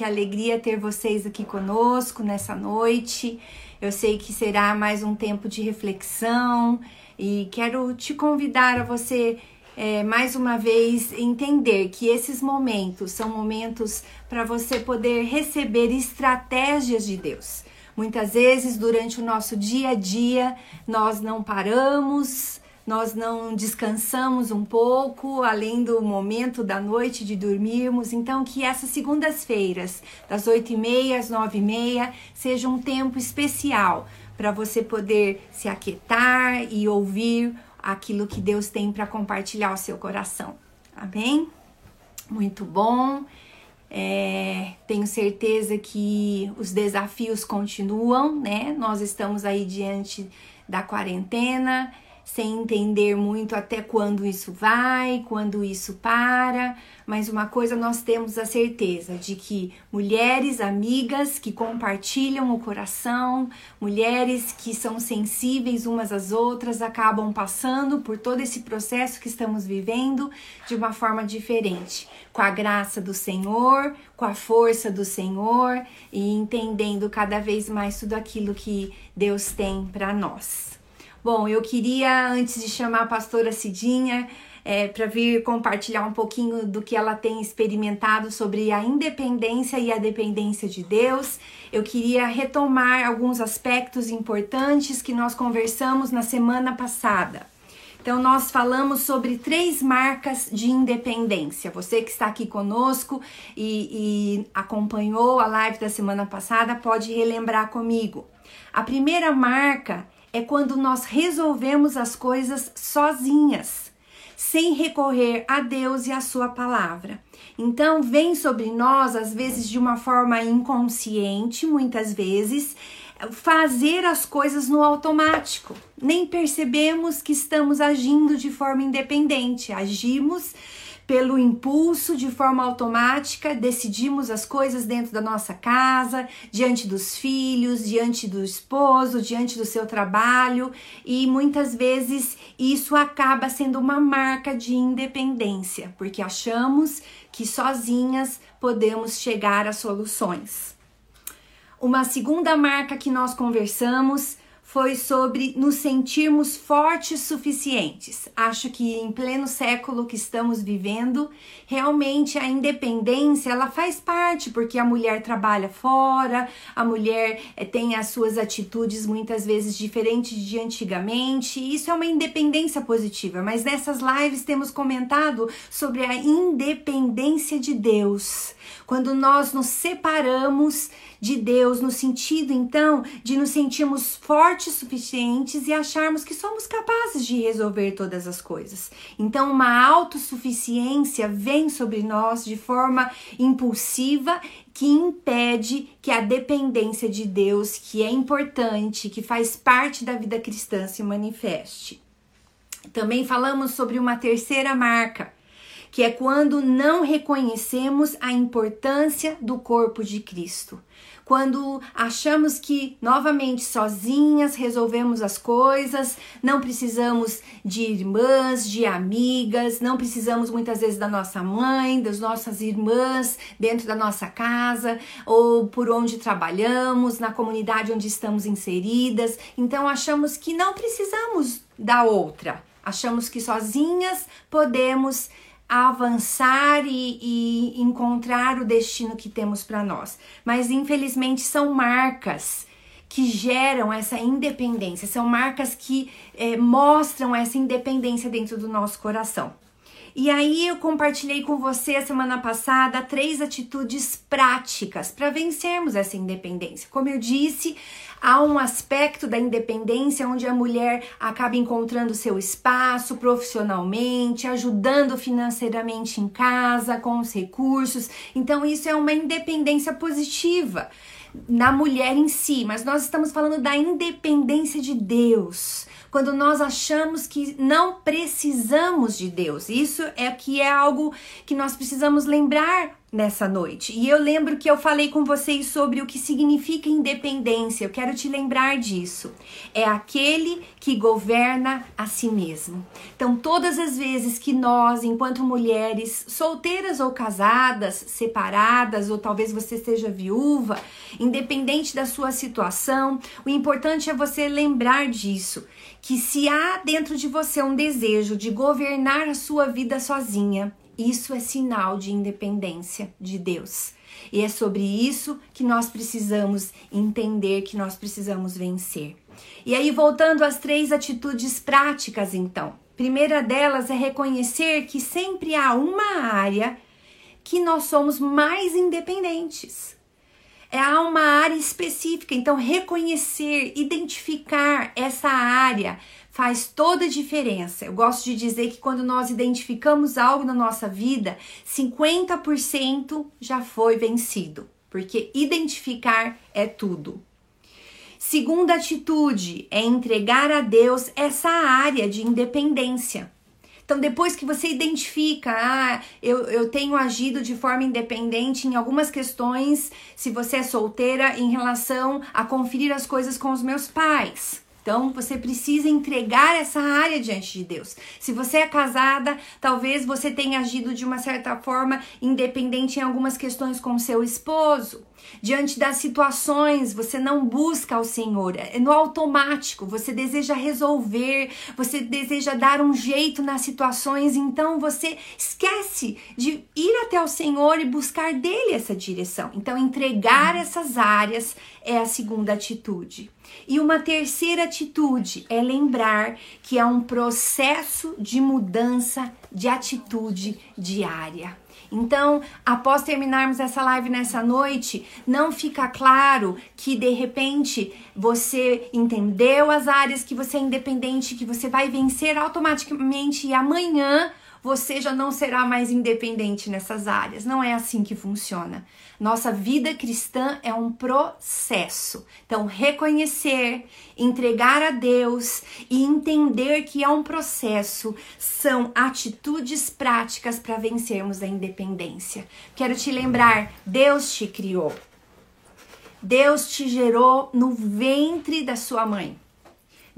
que alegria ter vocês aqui conosco nessa noite. Eu sei que será mais um tempo de reflexão e quero te convidar a você é, mais uma vez entender que esses momentos são momentos para você poder receber estratégias de Deus. Muitas vezes durante o nosso dia a dia nós não paramos, nós não descansamos um pouco, além do momento da noite de dormirmos. Então, que essas segundas-feiras, das 8h30 às 9h30, seja um tempo especial para você poder se aquietar e ouvir aquilo que Deus tem para compartilhar ao seu coração. Amém? Muito bom. É, tenho certeza que os desafios continuam, né? Nós estamos aí diante da quarentena sem entender muito até quando isso vai, quando isso para, mas uma coisa nós temos a certeza de que mulheres amigas que compartilham o coração, mulheres que são sensíveis umas às outras, acabam passando por todo esse processo que estamos vivendo de uma forma diferente, com a graça do Senhor, com a força do Senhor e entendendo cada vez mais tudo aquilo que Deus tem para nós. Bom, eu queria, antes de chamar a pastora Cidinha, é, para vir compartilhar um pouquinho do que ela tem experimentado sobre a independência e a dependência de Deus. Eu queria retomar alguns aspectos importantes que nós conversamos na semana passada. Então, nós falamos sobre três marcas de independência. Você que está aqui conosco e, e acompanhou a live da semana passada pode relembrar comigo. A primeira marca é quando nós resolvemos as coisas sozinhas, sem recorrer a Deus e a Sua palavra. Então, vem sobre nós, às vezes de uma forma inconsciente, muitas vezes, fazer as coisas no automático. Nem percebemos que estamos agindo de forma independente, agimos pelo impulso, de forma automática, decidimos as coisas dentro da nossa casa, diante dos filhos, diante do esposo, diante do seu trabalho, e muitas vezes isso acaba sendo uma marca de independência, porque achamos que sozinhas podemos chegar a soluções. Uma segunda marca que nós conversamos foi sobre nos sentirmos fortes suficientes. Acho que em pleno século que estamos vivendo, realmente a independência ela faz parte, porque a mulher trabalha fora, a mulher é, tem as suas atitudes muitas vezes diferentes de antigamente. Isso é uma independência positiva, mas nessas lives temos comentado sobre a independência de Deus. Quando nós nos separamos de Deus, no sentido então de nos sentirmos fortes suficientes e acharmos que somos capazes de resolver todas as coisas. Então, uma autossuficiência vem sobre nós de forma impulsiva que impede que a dependência de Deus, que é importante, que faz parte da vida cristã, se manifeste. Também falamos sobre uma terceira marca, que é quando não reconhecemos a importância do corpo de Cristo quando achamos que novamente sozinhas resolvemos as coisas, não precisamos de irmãs, de amigas, não precisamos muitas vezes da nossa mãe, das nossas irmãs dentro da nossa casa ou por onde trabalhamos, na comunidade onde estamos inseridas. Então achamos que não precisamos da outra. Achamos que sozinhas podemos avançar e, e encontrar o destino que temos para nós. Mas infelizmente são marcas que geram essa independência, são marcas que é, mostram essa independência dentro do nosso coração. E aí eu compartilhei com você semana passada três atitudes práticas para vencermos essa independência. Como eu disse, há um aspecto da independência onde a mulher acaba encontrando seu espaço profissionalmente, ajudando financeiramente em casa, com os recursos. Então, isso é uma independência positiva na mulher em si, mas nós estamos falando da independência de Deus quando nós achamos que não precisamos de Deus. Isso é que é algo que nós precisamos lembrar nessa noite. E eu lembro que eu falei com vocês sobre o que significa independência. Eu quero te lembrar disso. É aquele que governa a si mesmo. Então, todas as vezes que nós, enquanto mulheres, solteiras ou casadas, separadas, ou talvez você seja viúva, independente da sua situação, o importante é você lembrar disso. Que se há dentro de você um desejo de governar a sua vida sozinha, isso é sinal de independência de Deus. E é sobre isso que nós precisamos entender, que nós precisamos vencer. E aí, voltando às três atitudes práticas, então. Primeira delas é reconhecer que sempre há uma área que nós somos mais independentes. É há uma área específica, então reconhecer, identificar essa área faz toda a diferença. Eu gosto de dizer que quando nós identificamos algo na nossa vida, 50% já foi vencido, porque identificar é tudo. Segunda atitude é entregar a Deus essa área de independência. Então, depois que você identifica, ah, eu, eu tenho agido de forma independente em algumas questões, se você é solteira, em relação a conferir as coisas com os meus pais. Então, você precisa entregar essa área diante de Deus. Se você é casada, talvez você tenha agido de uma certa forma independente em algumas questões com seu esposo. Diante das situações, você não busca ao Senhor, é no automático, você deseja resolver, você deseja dar um jeito nas situações, então você esquece de ir até o Senhor e buscar dele essa direção. Então, entregar essas áreas é a segunda atitude. E uma terceira atitude é lembrar que é um processo de mudança de atitude diária. Então, após terminarmos essa live nessa noite, não fica claro que de repente você entendeu as áreas que você é independente, que você vai vencer automaticamente e amanhã você já não será mais independente nessas áreas. Não é assim que funciona. Nossa vida cristã é um processo. Então, reconhecer, entregar a Deus e entender que é um processo são atitudes práticas para vencermos a independência. Quero te lembrar: Deus te criou. Deus te gerou no ventre da sua mãe.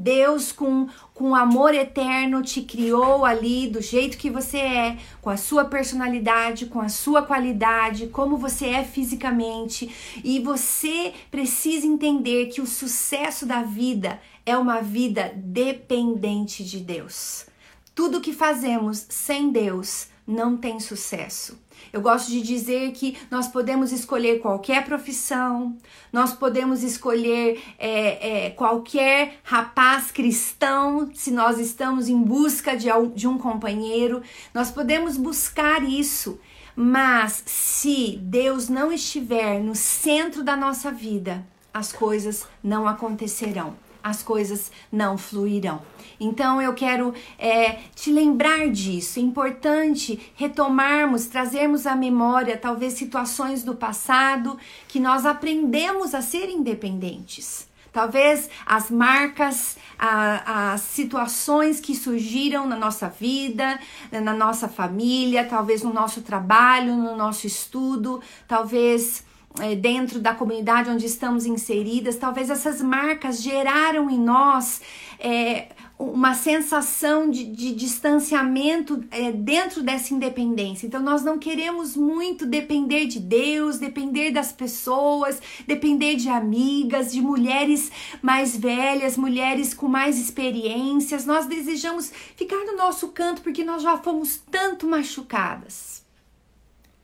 Deus, com, com amor eterno, te criou ali do jeito que você é, com a sua personalidade, com a sua qualidade, como você é fisicamente. E você precisa entender que o sucesso da vida é uma vida dependente de Deus. Tudo que fazemos sem Deus não tem sucesso. Eu gosto de dizer que nós podemos escolher qualquer profissão, nós podemos escolher é, é, qualquer rapaz cristão, se nós estamos em busca de, de um companheiro, nós podemos buscar isso. Mas se Deus não estiver no centro da nossa vida, as coisas não acontecerão as coisas não fluirão. Então eu quero é, te lembrar disso. É importante retomarmos, trazermos à memória talvez situações do passado que nós aprendemos a ser independentes. Talvez as marcas, a, as situações que surgiram na nossa vida, na nossa família, talvez no nosso trabalho, no nosso estudo, talvez é, dentro da comunidade onde estamos inseridas, talvez essas marcas geraram em nós é, uma sensação de, de distanciamento é, dentro dessa independência. Então, nós não queremos muito depender de Deus, depender das pessoas, depender de amigas, de mulheres mais velhas, mulheres com mais experiências. Nós desejamos ficar no nosso canto porque nós já fomos tanto machucadas.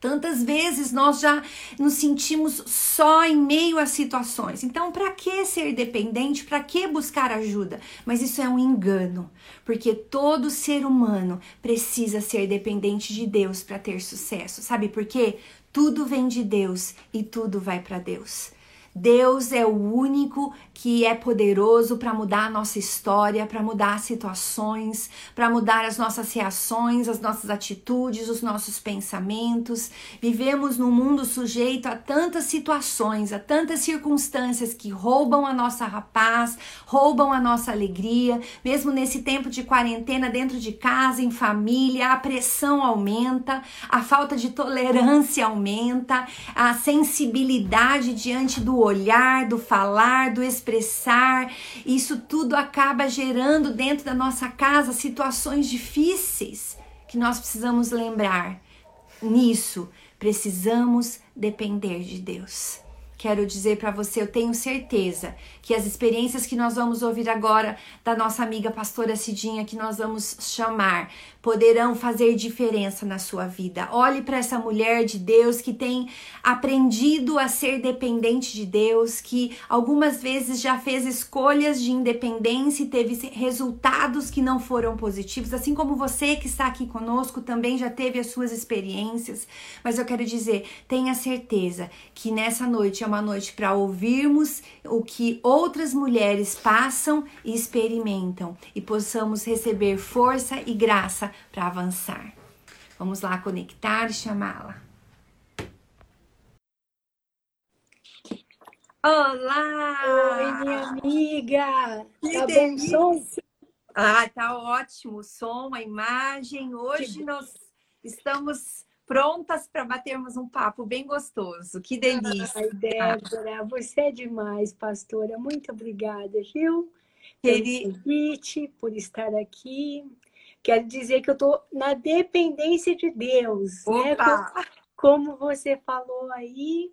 Tantas vezes nós já nos sentimos só em meio a situações. Então, para que ser dependente? Para que buscar ajuda? Mas isso é um engano, porque todo ser humano precisa ser dependente de Deus para ter sucesso. Sabe por quê? Tudo vem de Deus e tudo vai para Deus. Deus é o único que é poderoso para mudar a nossa história, para mudar situações, para mudar as nossas reações, as nossas atitudes, os nossos pensamentos. Vivemos num mundo sujeito a tantas situações, a tantas circunstâncias que roubam a nossa paz, roubam a nossa alegria. Mesmo nesse tempo de quarentena, dentro de casa, em família, a pressão aumenta, a falta de tolerância aumenta, a sensibilidade diante do olhar, do falar, do expressar. Isso tudo acaba gerando dentro da nossa casa situações difíceis que nós precisamos lembrar. Nisso, precisamos depender de Deus. Quero dizer para você, eu tenho certeza que as experiências que nós vamos ouvir agora da nossa amiga pastora Cidinha, que nós vamos chamar, poderão fazer diferença na sua vida. Olhe para essa mulher de Deus que tem aprendido a ser dependente de Deus, que algumas vezes já fez escolhas de independência e teve resultados que não foram positivos, assim como você que está aqui conosco também já teve as suas experiências. Mas eu quero dizer, tenha certeza que nessa noite é uma noite para ouvirmos o que outras mulheres passam e experimentam e possamos receber força e graça para avançar. Vamos lá conectar e chamá-la. Olá! Oi, minha amiga! Que tá delícia. bom som? Ah, tá ótimo o som, a imagem. Hoje nós estamos prontas para batermos um papo bem gostoso. Que delícia! Ai, Débora, você é demais, pastora. Muito obrigada, viu? Pelo convite, por estar aqui. Quero dizer que eu estou na dependência de Deus. Né? Como, como você falou aí,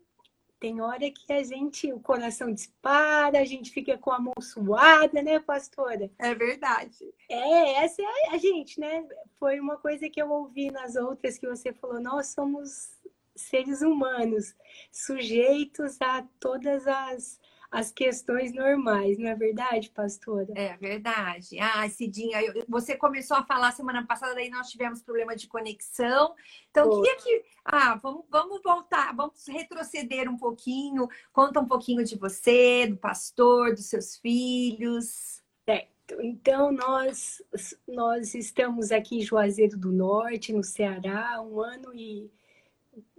tem hora que a gente, o coração dispara, a gente fica com a mão suada, né, pastora? É verdade. É, essa é a gente, né? Foi uma coisa que eu ouvi nas outras que você falou, nós somos seres humanos, sujeitos a todas as as questões normais, não é verdade, pastora? É verdade. Ah, Cidinha, você começou a falar semana passada, daí nós tivemos problema de conexão. Então, Pô. queria que. Ah, vamos, vamos voltar, vamos retroceder um pouquinho. Conta um pouquinho de você, do pastor, dos seus filhos. Certo. Então, nós, nós estamos aqui em Juazeiro do Norte, no Ceará, um ano e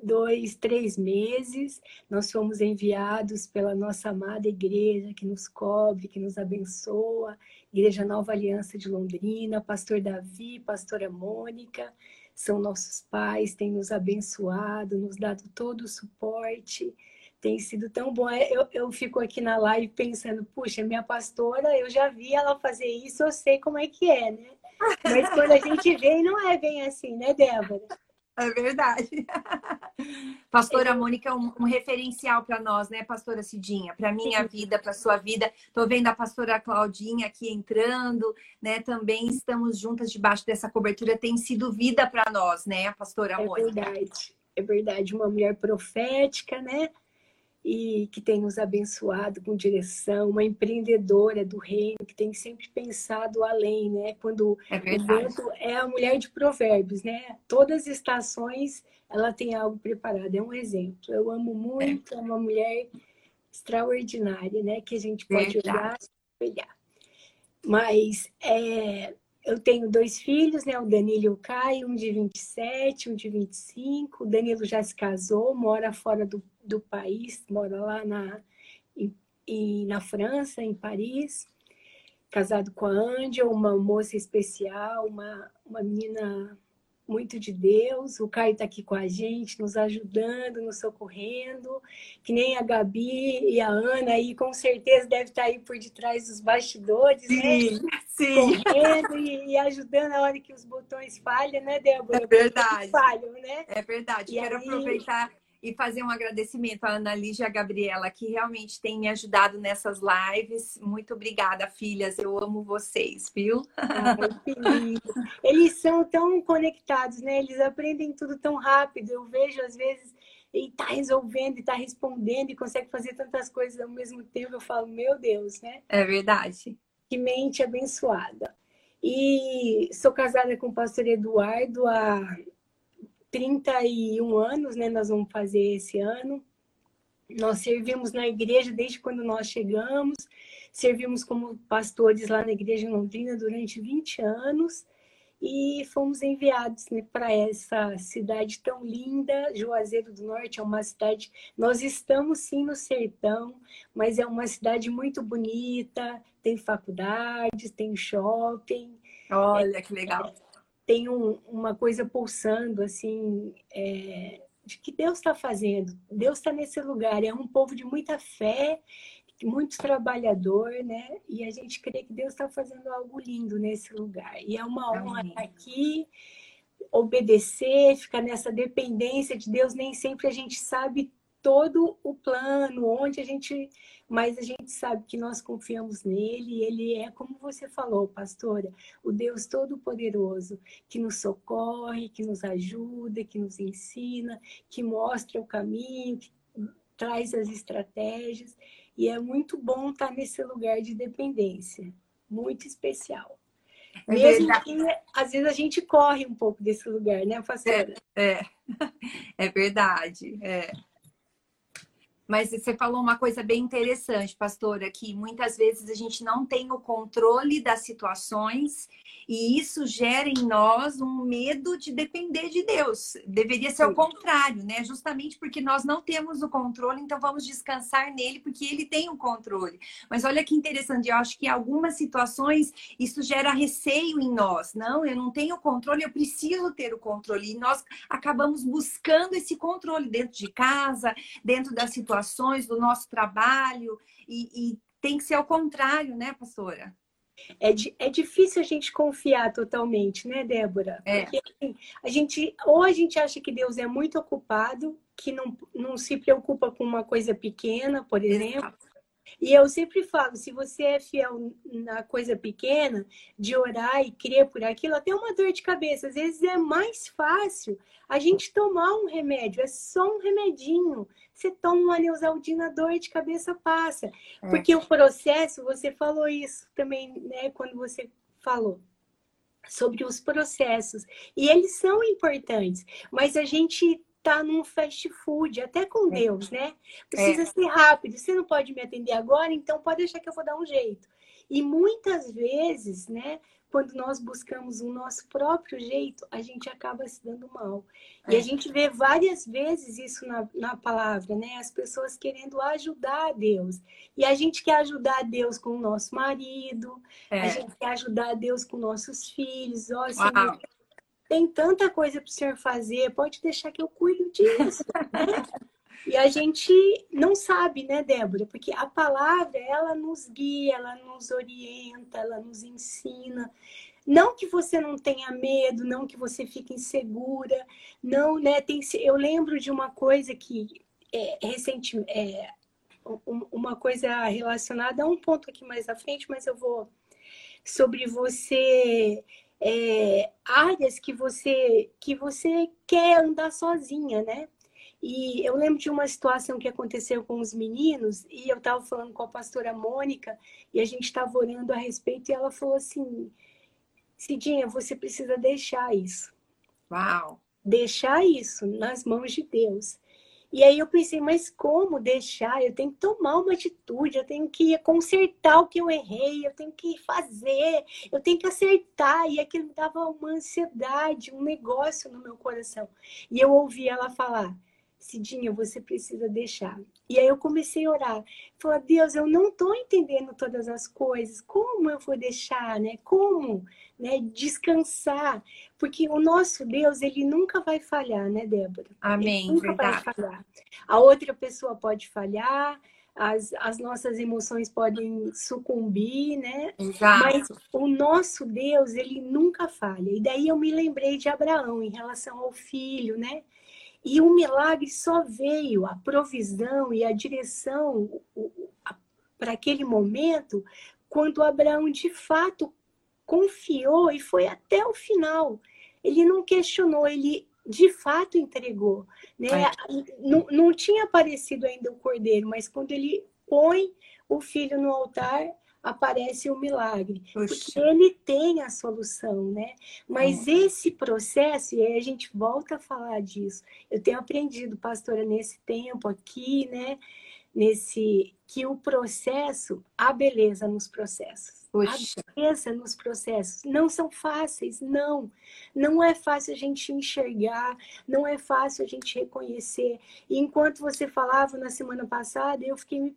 dois, três meses, nós fomos enviados pela nossa amada igreja que nos cobre, que nos abençoa, Igreja Nova Aliança de Londrina, pastor Davi, pastora Mônica, são nossos pais, têm nos abençoado, nos dado todo o suporte, tem sido tão bom. É, eu, eu fico aqui na live pensando, puxa, minha pastora, eu já vi ela fazer isso, eu sei como é que é, né? Mas quando a gente vê, não é bem assim, né, Débora? É verdade. Pastora Mônica é um, um referencial para nós, né, Pastora Cidinha? Para minha vida, para sua vida. Estou vendo a Pastora Claudinha aqui entrando, né? Também estamos juntas debaixo dessa cobertura. Tem sido vida para nós, né, Pastora é Mônica? É verdade. É verdade. Uma mulher profética, né? E que tem nos abençoado com direção, uma empreendedora do reino que tem sempre pensado além, né? Quando é verdade. é a mulher de provérbios, né? Todas as estações ela tem algo preparado, é um exemplo. Eu amo muito, é, é uma mulher extraordinária, né? Que a gente pode verdade. olhar, olhar. Mas é, eu tenho dois filhos, né? O Danilo e o Caio, um de 27, um de 25. O Danilo já se casou, mora fora do, do país, mora lá na, em, na França, em Paris. Casado com a Angel, uma moça especial, uma, uma menina muito de Deus. O Caio está aqui com a gente, nos ajudando, nos socorrendo, que nem a Gabi e a Ana aí, com certeza deve estar tá aí por detrás dos bastidores, sim, né? Sim. Correndo e, e, ajudando na hora que os botões falham, né, Débora? É verdade. Falham, né? É verdade. E Quero aí... aproveitar e fazer um agradecimento à Ana Lígia e à Gabriela, que realmente tem me ajudado nessas lives. Muito obrigada, filhas. Eu amo vocês, viu? Ai, Eles são tão conectados, né? Eles aprendem tudo tão rápido. Eu vejo, às vezes, e tá resolvendo, e tá respondendo, e consegue fazer tantas coisas ao mesmo tempo. Eu falo, meu Deus, né? É verdade. Que mente abençoada. E sou casada com o pastor Eduardo há 31 anos, né? Nós vamos fazer esse ano. Nós servimos na igreja desde quando nós chegamos, servimos como pastores lá na igreja em Londrina durante 20 anos e fomos enviados né, para essa cidade tão linda. Juazeiro do Norte é uma cidade. Nós estamos sim no sertão, mas é uma cidade muito bonita. Tem faculdades, tem shopping. Olha que legal. É, tem um, uma coisa pulsando assim. É, de que Deus está fazendo. Deus está nesse lugar. É um povo de muita fé muito trabalhador, né? E a gente crê que Deus está fazendo algo lindo nesse lugar. E é uma honra estar aqui, obedecer, ficar nessa dependência de Deus. Nem sempre a gente sabe todo o plano, onde a gente. Mas a gente sabe que nós confiamos nele, ele é, como você falou, pastora, o Deus Todo-Poderoso, que nos socorre, que nos ajuda, que nos ensina, que mostra o caminho, que traz as estratégias. E é muito bom estar nesse lugar de dependência, muito especial. É Mesmo verdade. que às vezes a gente corre um pouco desse lugar, né, pastora? É, é, é verdade. É. Mas você falou uma coisa bem interessante, pastora, que muitas vezes a gente não tem o controle das situações e isso gera em nós um medo de depender de Deus. Deveria ser o contrário, né? Justamente porque nós não temos o controle, então vamos descansar nele, porque ele tem o controle. Mas olha que interessante, eu acho que em algumas situações isso gera receio em nós. Não, eu não tenho controle, eu preciso ter o controle. E nós acabamos buscando esse controle dentro de casa, dentro das situações do nosso trabalho, e, e tem que ser ao contrário, né, pastora? É, é difícil a gente confiar totalmente, né, Débora? É. Porque assim, a gente, ou a gente acha que Deus é muito ocupado, que não, não se preocupa com uma coisa pequena, por exemplo. Exato. E eu sempre falo, se você é fiel na coisa pequena, de orar e crer por aquilo, até uma dor de cabeça, às vezes é mais fácil a gente tomar um remédio, é só um remedinho. Você toma uma neusaldina, a dor de cabeça passa. É. Porque o processo, você falou isso também, né, quando você falou sobre os processos. E eles são importantes, mas a gente tá num fast food, até com é. Deus, né? Precisa é. ser rápido. Você não pode me atender agora, então pode deixar que eu vou dar um jeito. E muitas vezes, né, quando nós buscamos o nosso próprio jeito, a gente acaba se dando mal. É. E a gente vê várias vezes isso na, na palavra, né? As pessoas querendo ajudar a Deus. E a gente quer ajudar a Deus com o nosso marido, é. a gente quer ajudar a Deus com nossos filhos. Ó, Senhor, tem tanta coisa para o senhor fazer, pode deixar que eu cuido disso. né? E a gente não sabe, né, Débora? Porque a palavra, ela nos guia, ela nos orienta, ela nos ensina. Não que você não tenha medo, não que você fique insegura, não, né? Tem, eu lembro de uma coisa que é, recente, é, uma coisa relacionada a um ponto aqui mais à frente, mas eu vou sobre você é, áreas que você que você quer andar sozinha, né? E eu lembro de uma situação que aconteceu com os meninos e eu estava falando com a pastora Mônica e a gente estava orando a respeito e ela falou assim: Cidinha, você precisa deixar isso. Uau! Deixar isso nas mãos de Deus. E aí eu pensei, mas como deixar? Eu tenho que tomar uma atitude, eu tenho que consertar o que eu errei, eu tenho que fazer, eu tenho que acertar. E aquilo dava uma ansiedade, um negócio no meu coração. E eu ouvi ela falar: Cidinha, você precisa deixar. E aí eu comecei a orar. Falar, Deus, eu não estou entendendo todas as coisas. Como eu vou deixar, né? Como né? descansar? Porque o nosso Deus, ele nunca vai falhar, né, Débora? Amém. Ele nunca verdade. vai falhar. A outra pessoa pode falhar, as, as nossas emoções podem sucumbir, né? Exato. Mas o nosso Deus, ele nunca falha. E daí eu me lembrei de Abraão em relação ao filho, né? E o milagre só veio, a provisão e a direção para aquele momento, quando Abraão de fato confiou e foi até o final. Ele não questionou, ele de fato entregou. Né? Não, não tinha aparecido ainda o cordeiro, mas quando ele põe o filho no altar, aparece o milagre. Poxa. Porque ele tem a solução, né? Mas esse processo, e aí a gente volta a falar disso, eu tenho aprendido, pastora, nesse tempo aqui, né? Nesse que o processo, a beleza nos processos. Poxa. A beleza nos processos não são fáceis, não. Não é fácil a gente enxergar, não é fácil a gente reconhecer. E enquanto você falava na semana passada, eu fiquei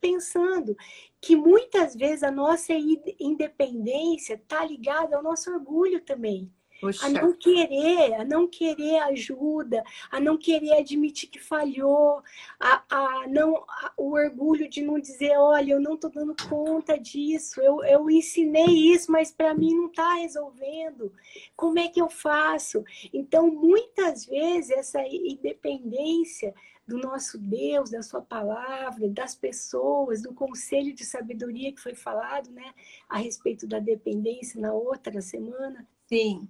pensando que muitas vezes a nossa independência está ligada ao nosso orgulho também. Poxa. a não querer, a não querer ajuda, a não querer admitir que falhou, a, a não a, o orgulho de não dizer, olha, eu não estou dando conta disso, eu, eu ensinei isso, mas para mim não está resolvendo. Como é que eu faço? Então, muitas vezes essa independência do nosso Deus, da sua palavra, das pessoas, do conselho de sabedoria que foi falado, né, a respeito da dependência na outra semana. Sim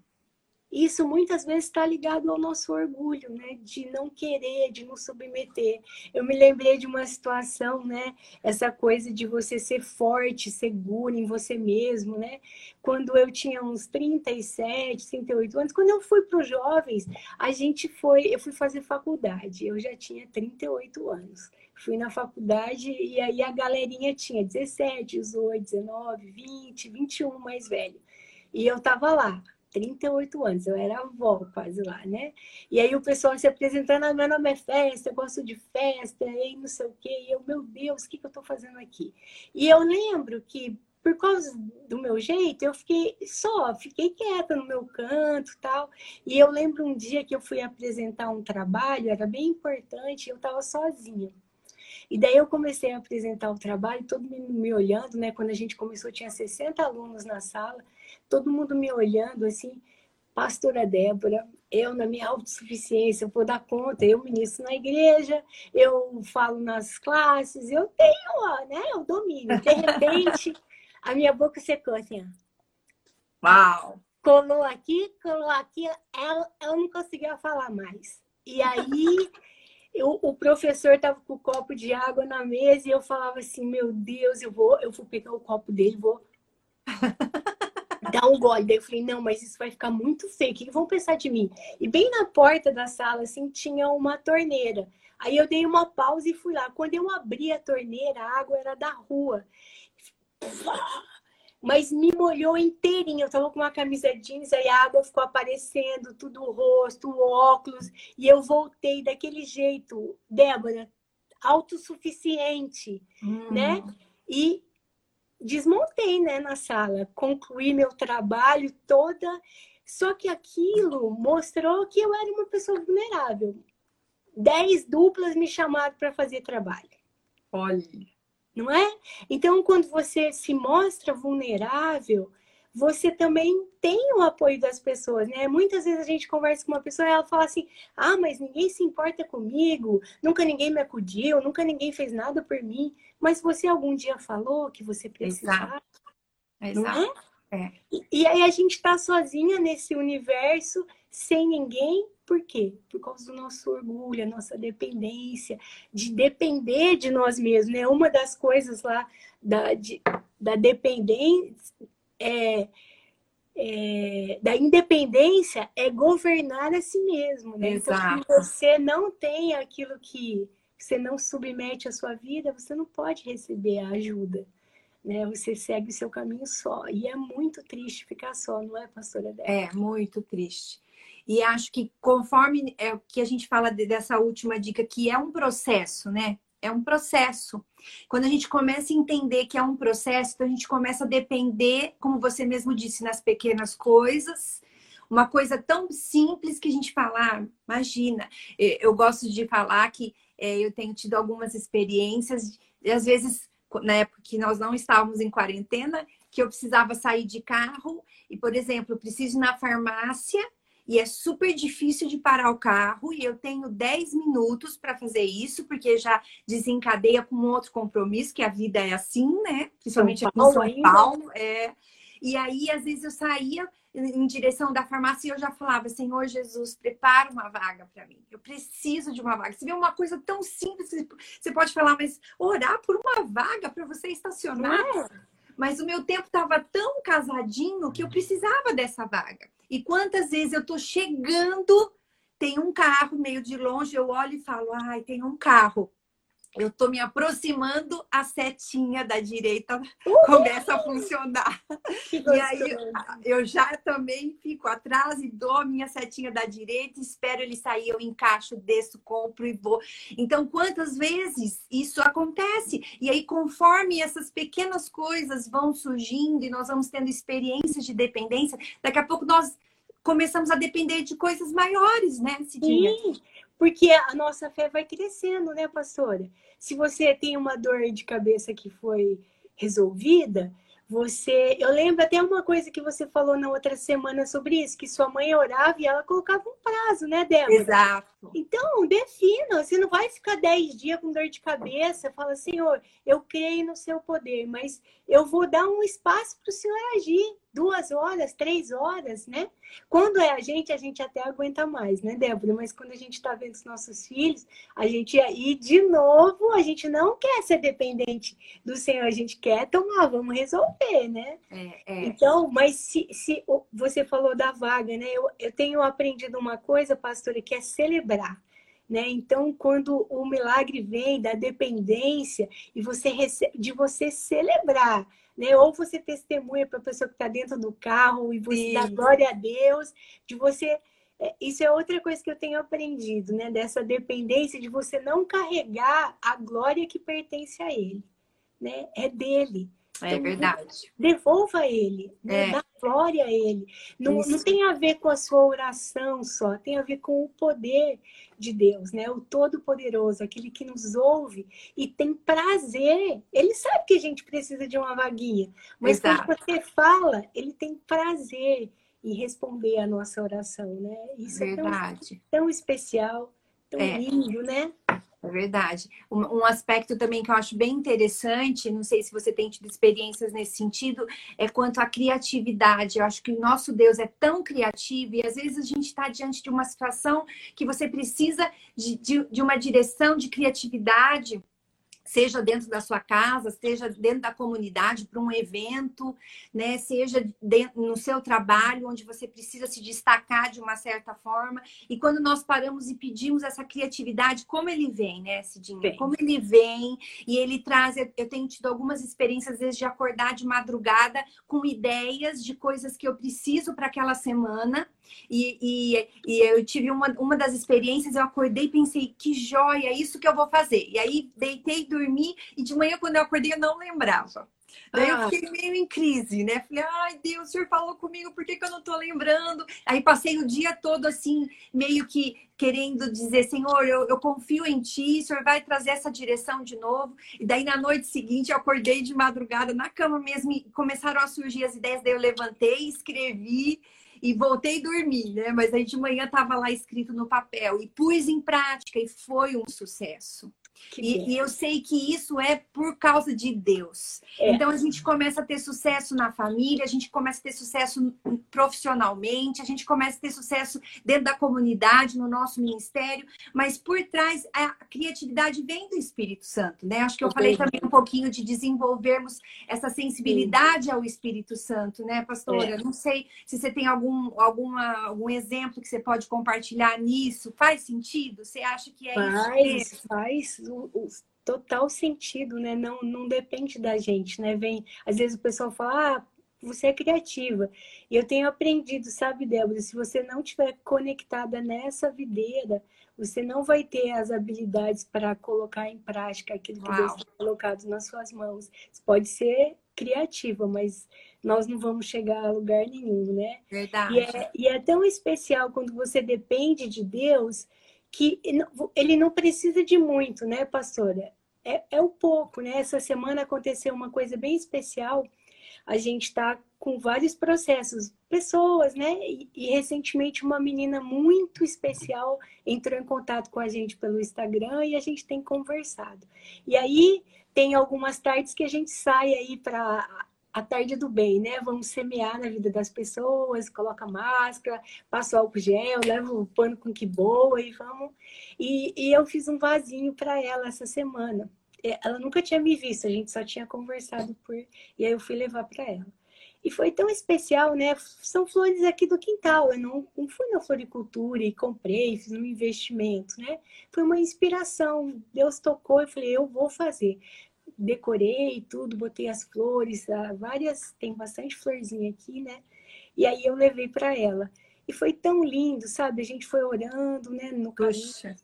isso muitas vezes está ligado ao nosso orgulho, né? De não querer, de não submeter. Eu me lembrei de uma situação, né? Essa coisa de você ser forte, seguro em você mesmo, né? Quando eu tinha uns 37, 38 anos, quando eu fui para os jovens, a gente foi, eu fui fazer faculdade. Eu já tinha 38 anos. Fui na faculdade e aí a galerinha tinha 17, 18, 19, 20, 21 mais velho. E eu tava lá 38 anos, eu era avó quase lá, né? E aí o pessoal se apresentando, ah, meu nome é festa, eu gosto de festa, e não sei o quê, e eu, meu Deus, o que, que eu estou fazendo aqui? E eu lembro que, por causa do meu jeito, eu fiquei só, fiquei quieta no meu canto tal. E eu lembro um dia que eu fui apresentar um trabalho, era bem importante, eu estava sozinha. E daí eu comecei a apresentar o trabalho, todo mundo me olhando, né? Quando a gente começou, tinha 60 alunos na sala todo mundo me olhando assim, pastora Débora, eu na minha autossuficiência, eu vou dar conta, eu ministro na igreja, eu falo nas classes, eu tenho, né, o domínio. De repente, a minha boca secou assim, ó. Uau! Colou aqui, colou aqui, ela, ela não conseguia falar mais. E aí, eu, o professor estava com o copo de água na mesa e eu falava assim, meu Deus, eu vou, eu vou pegar o copo dele, vou dar um gole. Daí eu falei, não, mas isso vai ficar muito feio. O que vão pensar de mim? E bem na porta da sala, assim, tinha uma torneira. Aí eu dei uma pausa e fui lá. Quando eu abri a torneira, a água era da rua. Mas me molhou inteirinho. Eu tava com uma camisa jeans, aí a água ficou aparecendo, tudo o rosto, o óculos. E eu voltei daquele jeito, Débora, autossuficiente, hum. né? E desmontei né, na sala, concluí meu trabalho toda. Só que aquilo mostrou que eu era uma pessoa vulnerável. Dez duplas me chamaram para fazer trabalho. Olha. Não é? Então, quando você se mostra vulnerável, você também tem o apoio das pessoas, né? Muitas vezes a gente conversa com uma pessoa e ela fala assim: ah, mas ninguém se importa comigo, nunca ninguém me acudiu, nunca ninguém fez nada por mim. Mas você algum dia falou que você precisava? Exato. Exato. É? É. E, e, aí a gente está sozinha nesse universo, sem ninguém, por quê? Por causa do nosso orgulho, a nossa dependência, de depender de nós mesmos, né? Uma das coisas lá da, de, da dependência é, é, da independência é governar a si mesmo. Né? Exato. Então, se você não tem aquilo que você não submete à sua vida, você não pode receber a ajuda. Né? Você segue o seu caminho só. E é muito triste ficar só, não é, pastora Débora? É, muito triste. E acho que conforme é o que a gente fala dessa última dica, que é um processo, né? É um processo. Quando a gente começa a entender que é um processo, então a gente começa a depender, como você mesmo disse, nas pequenas coisas. Uma coisa tão simples que a gente fala, ah, imagina, eu gosto de falar que é, eu tenho tido algumas experiências, e às vezes, na época que nós não estávamos em quarentena, que eu precisava sair de carro e, por exemplo, preciso ir na farmácia e é super difícil de parar o carro e eu tenho 10 minutos para fazer isso, porque já desencadeia com um outro compromisso, que a vida é assim, né? Principalmente aqui em São Paulo. É. E aí, às vezes, eu saía em direção da farmácia e eu já falava, Senhor Jesus, prepara uma vaga para mim. Eu preciso de uma vaga. Você vê uma coisa tão simples, você pode falar, mas orar por uma vaga para você estacionar. Mas o meu tempo estava tão casadinho que eu precisava dessa vaga. E quantas vezes eu tô chegando, tem um carro meio de longe, eu olho e falo, ai, tem um carro eu estou me aproximando, a setinha da direita começa a funcionar. e aí eu já também fico atrás e dou a minha setinha da direita, espero ele sair, eu encaixo, desço, compro e vou. Então, quantas vezes isso acontece? E aí, conforme essas pequenas coisas vão surgindo e nós vamos tendo experiências de dependência, daqui a pouco nós começamos a depender de coisas maiores, né, Cidinha? Sim, porque a nossa fé vai crescendo, né, pastora? Se você tem uma dor de cabeça que foi resolvida, você, eu lembro até uma coisa que você falou na outra semana sobre isso, que sua mãe orava e ela colocava um prazo, né, Débora? Exato. Então, defina, você não vai ficar dez dias com dor de cabeça, fala, Senhor, eu creio no seu poder, mas eu vou dar um espaço para o Senhor agir duas horas, três horas, né? Quando é a gente, a gente até aguenta mais, né, Débora? Mas quando a gente está vendo os nossos filhos, a gente e de novo, a gente não quer ser dependente do Senhor, a gente quer tomar, vamos resolver, né? É, é. Então, mas se, se você falou da vaga, né? Eu, eu tenho aprendido uma coisa, pastora, que é celebrar. Né? Então, quando o milagre vem da dependência e você recebe, de você celebrar, né? Ou você testemunha para a pessoa que está dentro do carro e você Sim. dá glória a Deus, de você. É, isso é outra coisa que eu tenho aprendido, né? Dessa dependência de você não carregar a glória que pertence a Ele, né? É dele. É então, verdade. Devolva Ele, né? é. dá glória a Ele. Não, não tem a ver com a sua oração só, tem a ver com o poder de Deus, né? O Todo-Poderoso, aquele que nos ouve e tem prazer. Ele sabe que a gente precisa de uma vaguinha, mas Exato. quando você fala, ele tem prazer em responder a nossa oração, né? Isso verdade. é tão, tão especial, tão é. lindo, né? É verdade. Um, um, aspecto também que eu acho bem interessante, não sei se você tem tido experiências nesse sentido, é quanto à criatividade. Eu acho que o nosso Deus é tão criativo e às vezes a gente está diante de uma situação que você precisa de, de, de uma direção de criatividade seja dentro da sua casa, seja dentro da comunidade para um evento, né? Seja dentro, no seu trabalho, onde você precisa se destacar de uma certa forma. E quando nós paramos e pedimos essa criatividade, como ele vem, né, Cidinha? Bem. Como ele vem e ele traz. Eu tenho tido algumas experiências, às vezes, de acordar de madrugada com ideias de coisas que eu preciso para aquela semana. E, e, e, eu tive uma, uma das experiências, eu acordei e pensei, que joia, é isso que eu vou fazer. E aí deitei, dormi, e de manhã, quando eu acordei, eu não lembrava. Daí ah. eu fiquei meio em crise, né? Falei, ai Deus, o senhor falou comigo, por que, que eu não tô lembrando? Aí passei o dia todo assim, meio que querendo dizer, Senhor, eu, eu confio em ti, o senhor vai trazer essa direção de novo. E daí na noite seguinte eu acordei de madrugada na cama mesmo, e começaram a surgir as ideias, daí eu levantei, escrevi e voltei dormir, né? Mas aí de manhã estava lá escrito no papel e pus em prática e foi um sucesso. E, e, eu sei que isso é por causa de Deus. É. Então a gente começa a ter sucesso na família, a gente começa a ter sucesso profissionalmente, a gente começa a ter sucesso dentro da comunidade, no nosso ministério, mas por trás a criatividade vem do Espírito Santo, né? Acho que eu, falei também um pouquinho de desenvolvermos essa sensibilidade Sim. ao Espírito Santo, né, pastora? É. Não sei se você tem algum, alguma, algum exemplo que você pode compartilhar nisso. Faz sentido? Você acha que é faz, isso? Faz, faz o, o total sentido, né? Não, não depende da gente, né? Vem, às vezes o pessoal fala, ah, você é criativa. E eu tenho aprendido, sabe, Débora, se você não estiver conectada nessa videira, você não vai ter as habilidades para colocar em prática aquilo que Uau. Deus tem colocado nas suas mãos. Você pode ser criativa, mas nós não vamos chegar a lugar nenhum, né? Verdade. E é, e é tão especial quando você depende de Deus que ele não precisa de muito, né, pastora? É, é o pouco, né? Essa semana aconteceu uma coisa bem especial. A gente está com vários processos, pessoas, né? E, e, recentemente uma menina muito especial entrou em contato com a gente pelo Instagram e a gente tem conversado. E aí tem algumas tardes que a gente sai aí para a tarde do bem, né? Vamos semear na vida das pessoas, coloca máscara, passa o álcool gel, leva o pano com que boa e vamos. E, e eu fiz um vasinho para ela essa semana. É, ela nunca tinha me visto, a gente só tinha conversado por. E aí eu fui levar para ela. E foi tão especial, né? São flores aqui do quintal. Eu não, não fui na floricultura e comprei, fiz um investimento, né? Foi uma inspiração. Deus tocou e falei, eu vou fazer decorei tudo, botei as flores, ah, várias, tem bastante florzinha aqui, né? E aí eu levei para ela. E foi tão lindo, sabe? A gente foi orando, né, no caminho. Poxa.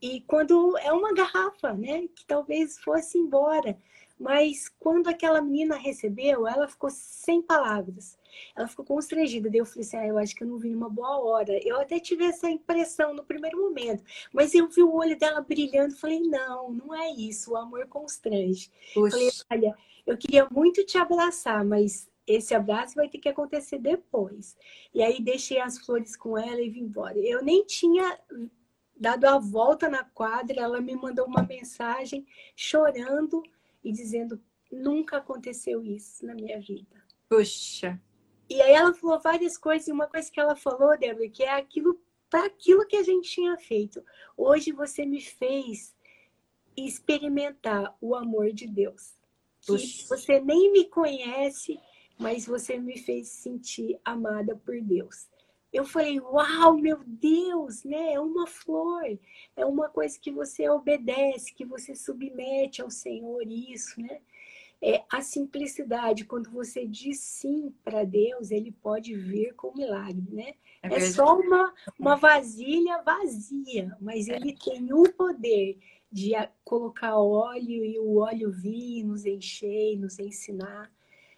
E quando é uma garrafa, né, que talvez fosse embora, mas quando aquela menina recebeu, ela ficou sem palavras. Ela ficou constrangida. Daí eu falei assim: ah, eu acho que eu não vi numa boa hora. Eu até tive essa impressão no primeiro momento, mas eu vi o olho dela brilhando. Falei: não, não é isso. O amor constrange. Falei: olha, eu queria muito te abraçar, mas esse abraço vai ter que acontecer depois. E aí deixei as flores com ela e vim embora. Eu nem tinha dado a volta na quadra, ela me mandou uma mensagem chorando e dizendo: nunca aconteceu isso na minha vida. Puxa. E aí ela falou várias coisas, e uma coisa que ela falou, Débora, que é aquilo para aquilo que a gente tinha feito. Hoje você me fez experimentar o amor de Deus. Que você nem me conhece, mas você me fez sentir amada por Deus. Eu falei, uau, meu Deus, né? É uma flor, é uma coisa que você obedece, que você submete ao Senhor, isso, né? É a simplicidade, quando você diz sim para Deus, ele pode vir com milagre, né? É, é só uma, uma vasilha vazia, mas ele tem o poder de colocar óleo e o óleo vir, nos encher, nos ensinar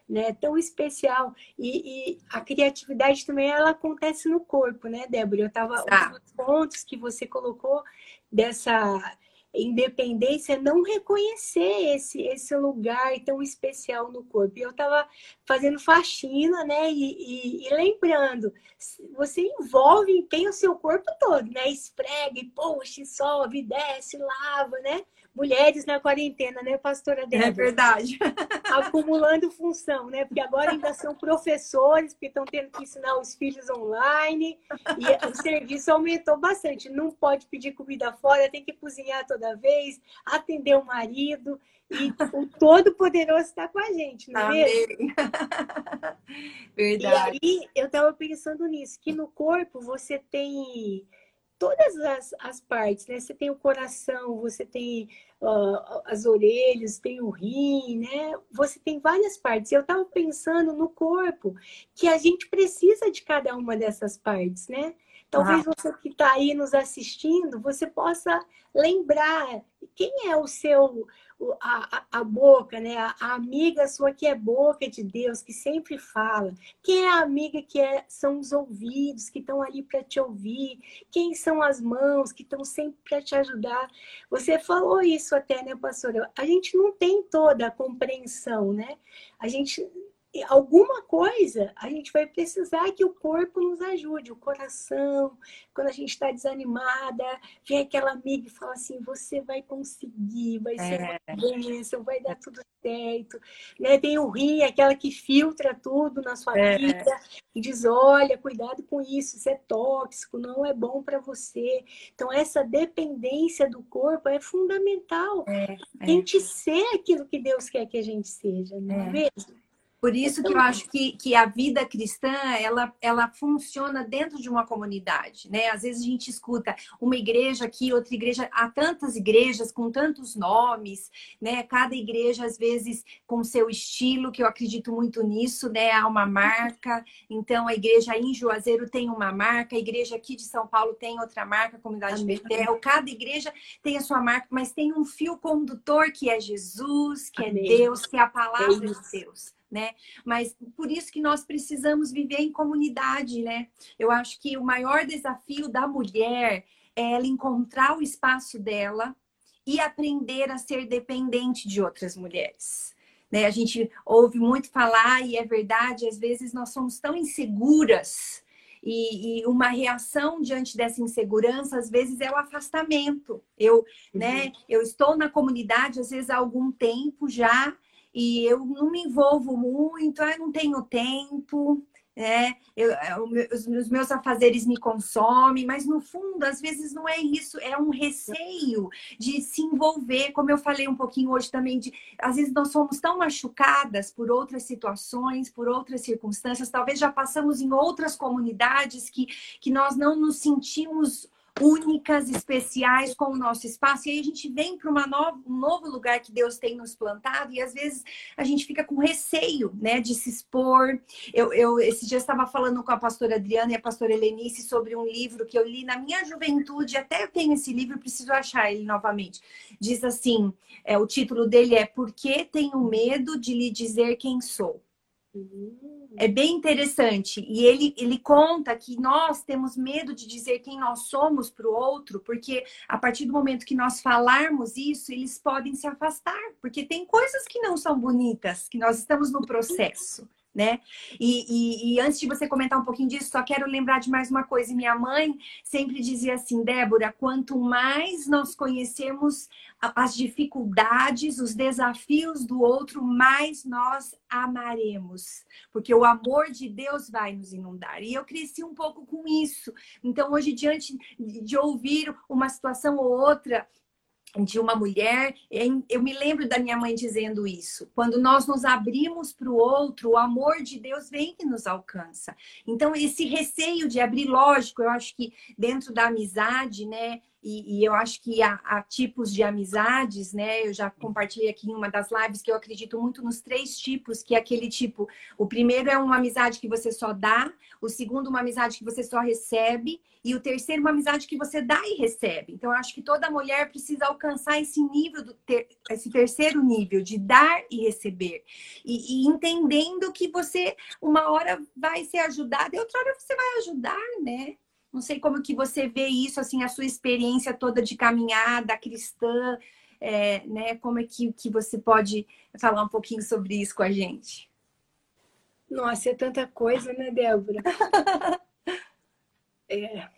né? Tão especial. E, e, a criatividade também ela acontece no corpo, né, Débora? Eu estava ah. os pontos que você colocou dessa independência, não reconhecer esse, esse lugar tão especial no corpo. E eu estava fazendo faxina, né? E, e, e, lembrando, você envolve, empenha o seu corpo todo, né? Esfrega, e puxa, sobe, desce, lava, né? Mulheres na quarentena, né, pastora Débora? É verdade. Acumulando função, né? Porque agora ainda são professores, porque estão tendo que ensinar os filhos online. E o serviço aumentou bastante. Não pode pedir comida fora, tem que cozinhar toda vez, atender o marido. E o Todo-Poderoso está com a gente, não é mesmo? Verdade. E aí eu estava pensando nisso, que no corpo você tem todas as, as partes, né? Você tem o coração, você tem uh, as orelhas, tem o rim, né? Você tem várias partes. Eu estava pensando no corpo que a gente precisa de cada uma dessas partes, né? Talvez você que está aí nos assistindo, você possa lembrar quem é o seu a, a, boca, né? A, a, amiga sua que é boca de Deus, que sempre fala. Quem é a amiga que é, são os ouvidos, que estão ali para te ouvir? Quem são as mãos que estão sempre para te ajudar? Você falou isso até, né, pastora? A gente não tem toda a compreensão, né? A gente alguma coisa a gente vai precisar que o corpo nos ajude, o coração, quando a gente está desanimada, vem aquela amiga e fala assim, você vai conseguir, vai ser é. uma bênção, vai dar tudo certo. Né? Tem o rim, aquela que filtra tudo na sua é. vida e diz, olha, cuidado com isso, isso é tóxico, não é bom para você. Então, essa dependência do corpo é fundamental. É, a gente ser aquilo que Deus quer que a gente seja, não é, é. mesmo? Por isso que eu acho que, que a vida cristã, ela, ela funciona dentro de uma comunidade, né? Às vezes a gente escuta uma igreja aqui, outra igreja, há tantas igrejas com tantos nomes, né? Cada igreja, às vezes, com seu estilo, que eu acredito muito nisso, né? Há uma marca. Então, a igreja em Juazeiro tem uma marca, a igreja aqui de São Paulo tem outra marca, a comunidade Amém. Betel. Cada igreja tem a sua marca, mas tem um fio condutor que é Jesus, que é Amém. é Deus, que é a palavra é de Deus né? Mas por isso que nós precisamos viver em comunidade, né? Eu acho que o maior desafio da mulher é ela encontrar o espaço dela e aprender a ser dependente de outras mulheres. Né? A gente ouve muito falar, e é verdade, às vezes nós somos tão inseguras, e, e, uma reação diante dessa insegurança, às vezes, é o afastamento. Eu, né, uhum. né, eu estou na comunidade, às vezes, há algum tempo já, e eu não me envolvo muito, eu não tenho tempo né? Eu, é, os, os meus afazeres me consomem, mas no fundo, às vezes não é isso, é um receio de se envolver, como eu falei um pouquinho hoje também, de às vezes nós somos tão machucadas por outras situações, por outras circunstâncias, talvez já passamos em outras comunidades que, que nós não nos sentimos únicas, especiais com o nosso espaço. E aí a gente vem para um novo lugar que Deus tem nos plantado e às vezes a gente fica com receio, né, de se expor. Eu, eu esse dia estava falando com a pastora Adriana e a pastora Helenice sobre um livro que eu li na minha juventude. Até eu tenho esse livro, preciso achar ele novamente. Diz assim, é, o título dele é Por que tenho medo de lhe dizer quem sou? É bem interessante. E ele, ele conta que nós temos medo de dizer quem nós somos para o outro, porque a partir do momento que nós falarmos isso, eles podem se afastar, porque tem coisas que não são bonitas, que nós estamos no processo né? E, e, e, antes de você comentar um pouquinho disso, só quero lembrar de mais uma coisa. Minha mãe sempre dizia assim, Débora, quanto mais nós conhecemos as dificuldades, os desafios do outro, mais nós amaremos, porque o amor de Deus vai nos inundar. E eu cresci um pouco com isso. Então, hoje, diante de ouvir uma situação ou outra de uma mulher. Eu me lembro da minha mãe dizendo isso. Quando nós nos abrimos para o outro, o amor de Deus vem e nos alcança. Então, esse receio de abrir, lógico, eu acho que dentro da amizade, né? E, e eu acho que há, há, tipos de amizades, né? Eu já compartilhei aqui em uma das lives que eu acredito muito nos três tipos, que é aquele tipo. O primeiro é uma amizade que você só dá, o segundo, uma amizade que você só recebe, e o terceiro, uma amizade que você dá e recebe. Então, eu acho que toda mulher precisa alcançar esse nível, do ter, esse terceiro nível de dar e receber. E, e entendendo que você, uma hora, vai ser ajudada e outra hora você vai ajudar, né? Não sei como que você vê isso, assim, a sua experiência toda de caminhada cristã, é, né? Como é que, que você pode falar um pouquinho sobre isso com a gente? Nossa, é tanta coisa, né, Débora? é,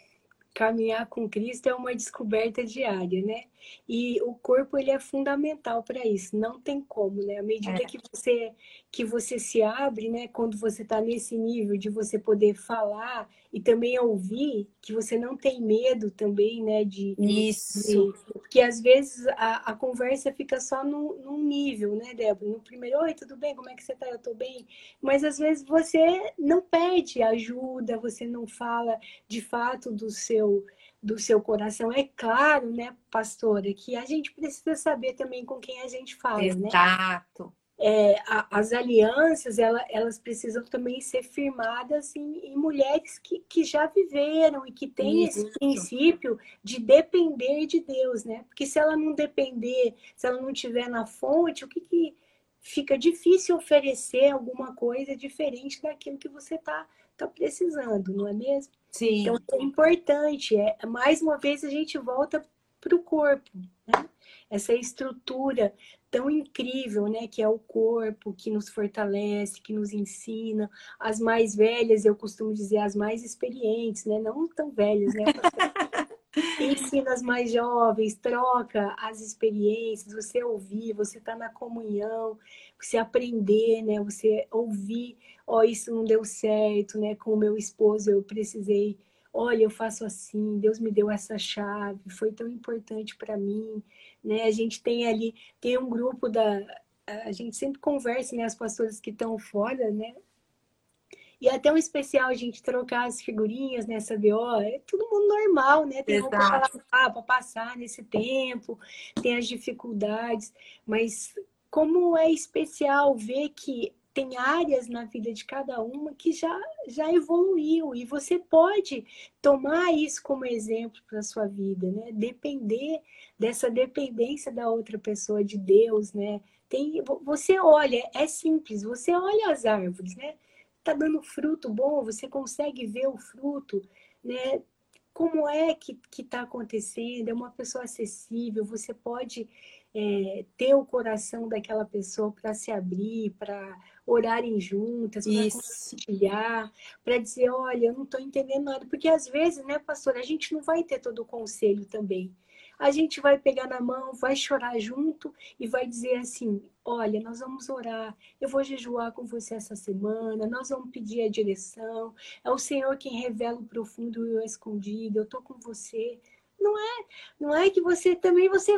caminhar com Cristo é uma descoberta diária, né? E o corpo ele é fundamental para isso, não tem como, né? À medida é. que você que você se abre, né, quando você está nesse nível de você poder falar e também ouvir, que você não tem medo também, né, de isso, de, porque às vezes a, a conversa fica só no, num nível, né, Débora? No primeiro, oi, tudo bem? Como é que você tá? Eu tô bem. Mas às vezes você não pede ajuda, você não fala de fato do seu do seu coração. É claro, né, pastora, que a gente precisa saber também com quem a gente fala, Exato. né? Exato. É, as alianças, ela, elas precisam também ser firmadas em, em, mulheres que, que já viveram e que têm Isso. esse princípio de depender de Deus, né? Porque se ela não depender, se ela não tiver na fonte, o que, que fica difícil oferecer alguma coisa diferente daquilo que você está tá precisando, não é mesmo? Sim. Então é importante. É, mais uma vez a gente volta para o corpo, né? Essa estrutura tão incrível, né? Que é o corpo, que nos fortalece, que nos ensina. As mais velhas, eu costumo dizer, as mais experientes, né? Não tão velhas, né? ensina as mais jovens, troca as experiências, você ouvir, você tá na comunhão, você aprender, né? Você ouvir, ó, oh, isso não deu certo, né? Com o meu esposo eu precisei, olha, eu faço assim, Deus me deu essa chave, foi tão importante para mim, né? A gente tem ali, tem um grupo da a gente sempre conversa, né, as pastoras que estão fora, né? E até um especial a gente trocar as figurinhas, né? Saber, ó, é todo mundo normal, né? Tem para passar nesse tempo, tem as dificuldades, mas como é especial ver que tem áreas na vida de cada uma que já, já evoluiu e você pode tomar isso como exemplo para a sua vida, né? Depender dessa dependência da outra pessoa de Deus, né? Tem, você olha, é simples, você olha as árvores, né? Tá dando fruto bom, você consegue ver o fruto, né? Como é que está acontecendo? É uma pessoa acessível, você pode é, ter o coração daquela pessoa para se abrir, para orarem juntas, para compartilhar, para dizer, olha, eu não estou entendendo nada. Porque às vezes, né, pastor, a gente não vai ter todo o conselho também. a gente vai pegar na mão, vai chorar junto e vai dizer assim: olha, nós vamos orar, eu vou jejuar com você essa semana, nós vamos pedir a direção, é o Senhor quem revela o profundo e o escondido, eu estou com você. Não é, não é que você também você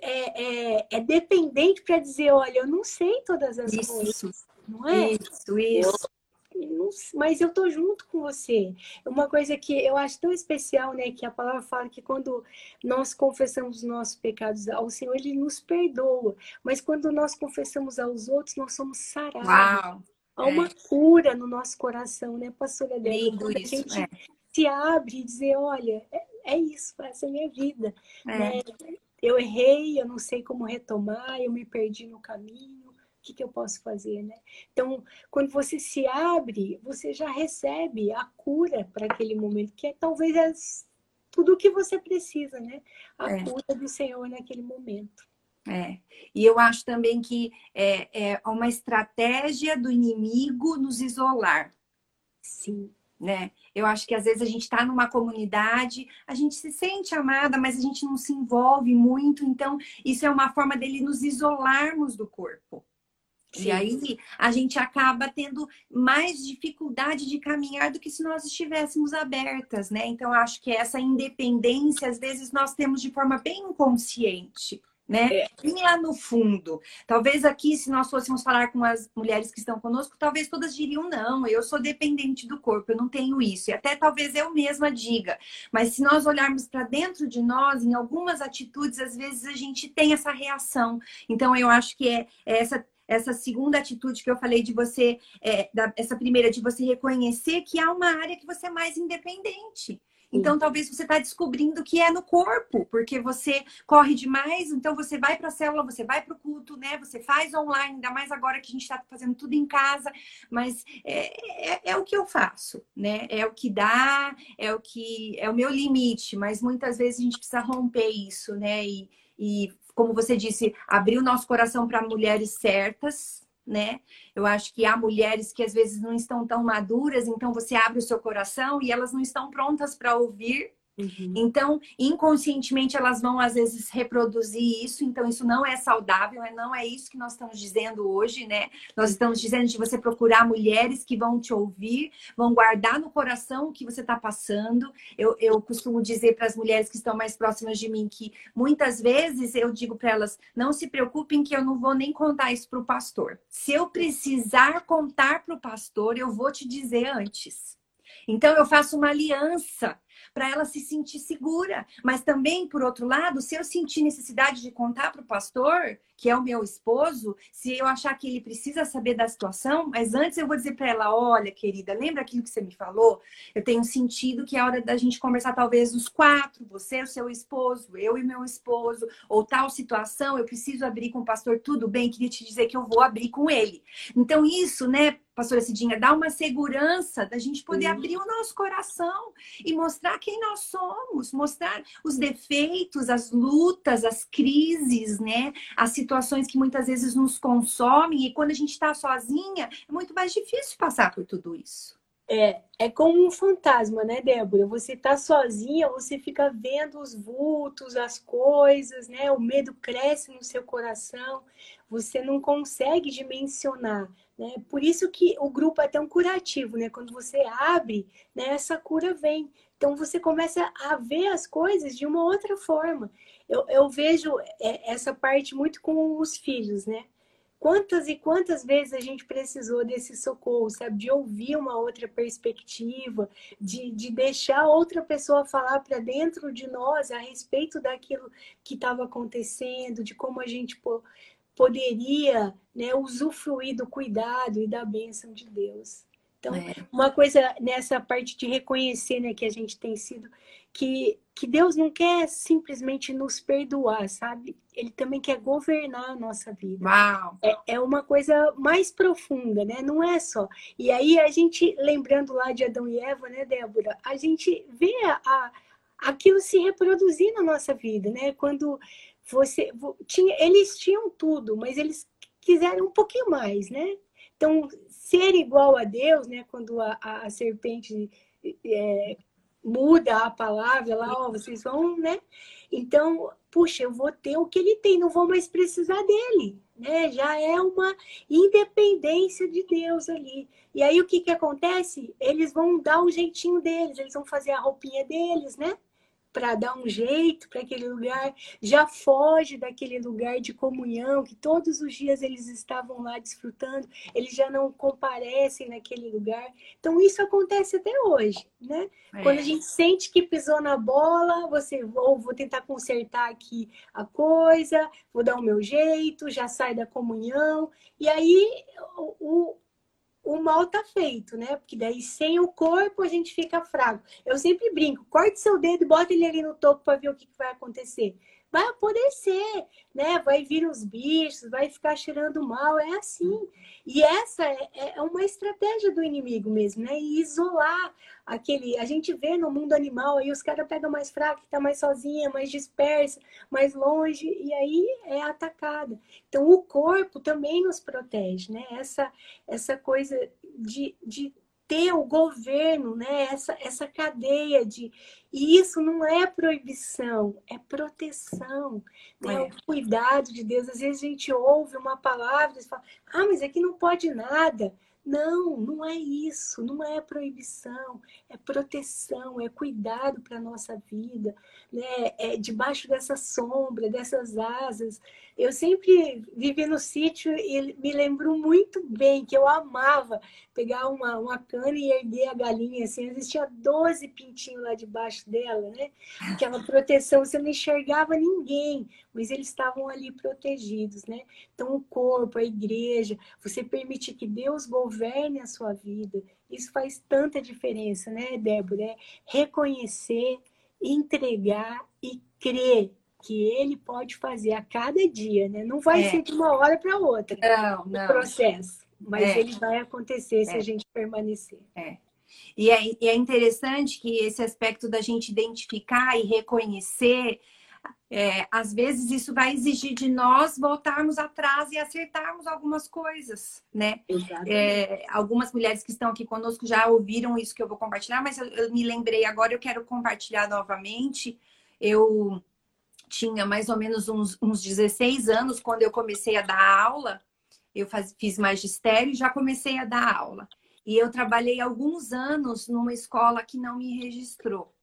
é, é, é dependente para dizer, olha, eu não sei todas as isso, coisas. Não é? Isso, isso mas eu tô junto com você. Uma coisa que eu acho tão especial, né, que a palavra fala que quando nós confessamos os nossos pecados ao Senhor, ele nos perdoa. Mas quando nós confessamos aos outros, nós somos sarados. Uau. Há uma é. cura no nosso coração, né, pastora Débora? Quando a gente é. se abre e dizer, olha, é, é, isso, essa é a minha vida. É. Né? Eu errei, eu não sei como retomar, eu me perdi no caminho que, que eu posso fazer, né? Então, quando você se abre, você já recebe a cura para aquele momento, que é talvez é tudo o que você precisa, né? A é. cura do Senhor naquele momento. É, e eu acho também que é, é uma estratégia do inimigo nos isolar. Sim. Né? Eu acho que às vezes a gente está numa comunidade, a gente se sente amada, mas a gente não se envolve muito, então isso é uma forma dele nos isolarmos do corpo. Sim. E aí a gente acaba tendo mais dificuldade de caminhar do que se nós estivéssemos abertas, né? Então, acho que essa independência, às vezes, nós temos de forma bem inconsciente. Né? É. Bem lá no fundo. Talvez aqui, se nós fôssemos falar com as mulheres que estão conosco, talvez todas diriam: não, eu sou dependente do corpo, eu não tenho isso. E até talvez eu mesma diga. Mas se nós olharmos para dentro de nós, em algumas atitudes, às vezes a gente tem essa reação. Então, eu acho que é, é essa essa segunda atitude que eu falei de você, é, da, essa primeira de você reconhecer que há uma área que você é mais independente. Então, talvez você está descobrindo que é no corpo, porque você corre demais, então você vai para a célula, você vai para o culto, né? Você faz online, ainda mais agora que a gente está fazendo tudo em casa, mas é, é, é, o que eu faço, né? É o que dá, é o que é o meu limite, mas muitas vezes a gente precisa romper isso, né? E, e como você disse, abrir o nosso coração para mulheres certas, né? Eu acho que há mulheres que às vezes não estão tão maduras, então você abre o seu coração e elas não estão prontas para ouvir Uhum. Então, inconscientemente, elas vão às vezes reproduzir isso, então isso não é saudável, é, não é isso que nós estamos dizendo hoje, né? Nós estamos dizendo de você procurar mulheres que vão te ouvir, vão guardar no coração o que você está passando. Eu, eu costumo dizer para as mulheres que estão mais próximas de mim que muitas vezes eu digo para elas: não se preocupem que eu não vou nem contar isso para o pastor. Se eu precisar contar para o pastor, eu vou te dizer antes. Então eu faço uma aliança para ela se sentir segura. Mas também, por outro lado, se eu sentir necessidade de contar para o pastor, que é o meu esposo, se eu achar que ele precisa saber da situação, mas antes eu vou dizer para ela: olha, querida, lembra aquilo que você me falou? Eu tenho sentido que é hora da gente conversar, talvez, os quatro, você, o seu esposo, eu e meu esposo, ou tal situação, eu preciso abrir com o pastor, tudo bem, queria te dizer que eu vou abrir com ele. Então, isso, né, pastora Cidinha, dá uma segurança da gente poder abrir o nosso coração e mostrar quem nós somos, mostrar os defeitos, as lutas, as crises, né? As situações que muitas vezes nos consomem e quando a gente está sozinha, é muito mais difícil passar por tudo isso. É, é como um fantasma, né, Débora? Você tá sozinha, você fica vendo os vultos, as coisas, né? O medo cresce no seu coração, você não consegue dimensionar né? Por isso que o grupo é tão curativo, né? Quando você abre, né, essa cura vem. Então você começa a ver as coisas de uma outra forma. Eu, eu vejo é, essa parte muito com os filhos, né? Quantas e quantas vezes a gente precisou desse socorro, sabe? De ouvir uma outra perspectiva, de, de deixar outra pessoa falar para dentro de nós a respeito daquilo que estava acontecendo, de como a gente pô, poderia né, usufruir do cuidado e da bênção de Deus. Então, é. uma coisa nessa parte de reconhecer né, que a gente tem sido, que, que Deus não quer simplesmente nos perdoar, sabe? Ele também quer governar a nossa vida. Uau. É, é uma coisa mais profunda, né? Não é só. E aí a gente, lembrando lá de Adão e Eva, né, Débora? A gente vê a, a aquilo se reproduzir na nossa vida, né? Quando você tinha, eles tinham tudo, mas eles quiseram um pouquinho mais, né? Então, ser igual a Deus, né? Quando a, a serpente é, muda a palavra lá, ó, vocês vão, né? Então, puxa, eu vou ter o que ele tem, não vou mais precisar dele, né? Já é uma independência de Deus ali. E aí o que que acontece? Eles vão dar o jeitinho deles, eles vão fazer a roupinha deles, né? Para dar um jeito para aquele lugar, já foge daquele lugar de comunhão que todos os dias eles estavam lá desfrutando, eles já não comparecem naquele lugar. Então isso acontece até hoje, né? É. Quando a gente sente que pisou na bola, você ou vou tentar consertar aqui a coisa, vou dar o meu jeito, já sai da comunhão e aí o, o mal tá feito, né? Porque daí sem o corpo a gente fica fraco. Eu sempre brinco, corte seu dedo e bota ele ali no topo para ver o que, que vai acontecer vai apodrecer, né? Vai vir os bichos, vai ficar cheirando mal, é assim. E essa é, é uma estratégia do inimigo mesmo, né? E isolar aquele. A gente vê no mundo animal aí os caras pegam mais fraco, que tá mais sozinha, mais dispersa, mais longe, e aí é atacada. Então o corpo também nos protege, né? Essa, essa coisa de, de ter o governo, né? essa, essa cadeia de. E isso não é proibição, é proteção, né? É. o cuidado de Deus. Às vezes a gente ouve uma palavra e fala, ah, mas aqui não pode nada. Não, não é isso, não é proibição, é proteção, é cuidado para a nossa vida, né? É debaixo dessa sombra, dessas asas. Eu sempre vivi no sítio e me lembro muito bem que eu amava pegar uma, uma cana e erguer a galinha, assim, existia 12 pintinhos lá debaixo dela, né? Aquela proteção, você não enxergava ninguém, mas eles estavam ali protegidos, né? Então, o corpo, a igreja, você permite que Deus governe a sua vida, isso faz tanta diferença, né, Débora? É reconhecer, entregar e crer que ele pode fazer a cada dia, né? Não vai é. ser de uma hora para outra não, não. o processo, mas é. ele vai acontecer é. se a gente permanecer. É. E é, e é interessante que esse aspecto da gente identificar e reconhecer é, às vezes isso vai exigir de nós voltarmos atrás e acertarmos algumas coisas, né? É, algumas mulheres que estão aqui conosco já ouviram isso que eu vou compartilhar, mas eu, eu me lembrei agora, eu quero compartilhar novamente. Eu tinha mais ou menos uns, uns 16 anos quando eu comecei a dar aula. Eu faz, fiz magistério e já comecei a dar aula. E eu trabalhei alguns anos numa escola que não me registrou.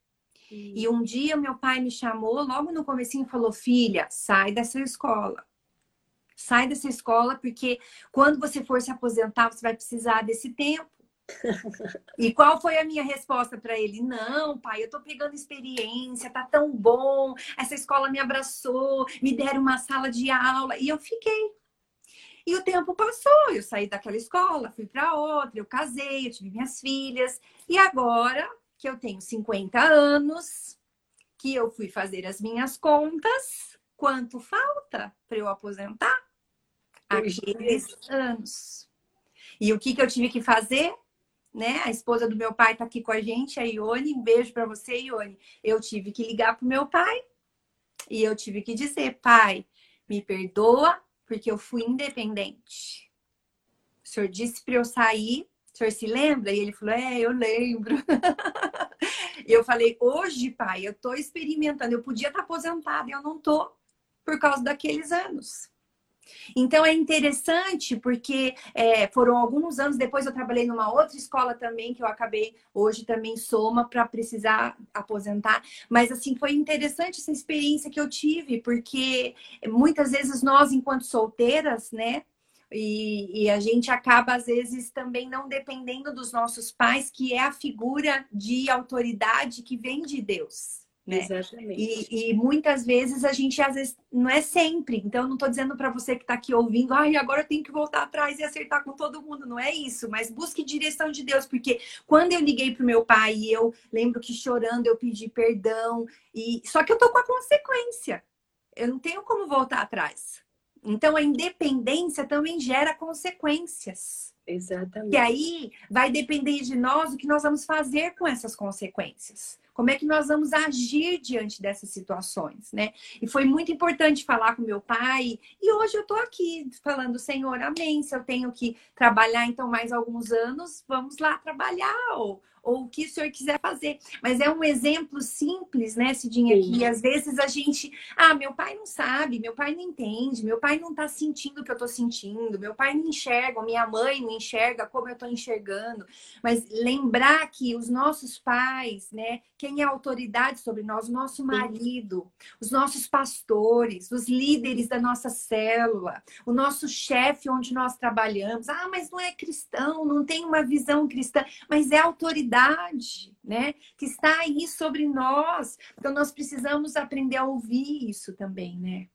E um dia meu pai me chamou, logo no comecinho, falou: "Filha, sai dessa escola. Sai dessa escola porque quando você for se aposentar, você vai precisar desse tempo". E qual foi a minha resposta para ele? Não, pai, eu tô pegando experiência, tá tão bom. Essa escola me abraçou, me deram uma sala de aula e eu fiquei. E o tempo passou, eu saí daquela escola, fui para outra, eu casei, eu tive minhas filhas e agora que eu tenho 50 anos, que eu fui fazer as minhas contas, quanto falta para eu aposentar? Aqueles anos. E o que, que eu tive que fazer? Né? A esposa do meu pai está aqui com a gente, a Ione. Um beijo para você, Ione. Eu tive que ligar para o meu pai e eu tive que dizer: pai, me perdoa porque eu fui independente. O senhor disse para eu sair o senhor se lembra? E ele falou: É, eu lembro. e eu falei: Hoje, pai, eu estou experimentando. Eu podia estar tá aposentada eu não estou por causa daqueles anos. Então é interessante porque é, foram alguns anos depois eu trabalhei numa outra escola também que eu acabei hoje também soma para precisar aposentar, mas assim foi interessante essa experiência que eu tive porque muitas vezes nós enquanto solteiras, né, e, e, a gente acaba, às vezes, também não dependendo dos nossos pais, que é a figura de autoridade que vem de Deus. Né? Exatamente. E, e, muitas vezes a gente, às vezes, não é sempre. Então, não estou dizendo para você que está aqui ouvindo, ai, agora eu tenho que voltar atrás e acertar com todo mundo. Não é isso, mas busque direção de Deus, porque quando eu liguei para o meu pai e eu lembro que chorando eu pedi perdão, e só que eu tô com a consequência. Eu não tenho como voltar atrás. Então, a independência também gera consequências. Exatamente. E aí vai depender de nós o que nós vamos fazer com essas consequências. Como é que nós vamos agir diante dessas situações, né? E foi muito importante falar com meu pai. E hoje eu estou aqui falando, Senhor, amém. Se eu tenho que trabalhar então mais alguns anos, vamos lá trabalhar. Ou, ou o que o senhor quiser fazer. Mas é um exemplo simples, né, Cidinha, Sim. que às vezes a gente, ah, meu pai não sabe, meu pai não entende, meu pai não tá sentindo o que eu tô sentindo, meu pai não enxerga, minha mãe não enxerga como eu tô enxergando. Mas lembrar que os nossos pais, né, quem é autoridade sobre nós, o nosso marido, os nossos pastores, os líderes da nossa célula, o nosso chefe onde nós trabalhamos. Ah, mas não é cristão, não tem uma visão cristã, mas é autoridade, né? Que está aí sobre nós. Então nós precisamos aprender a ouvir isso também, né?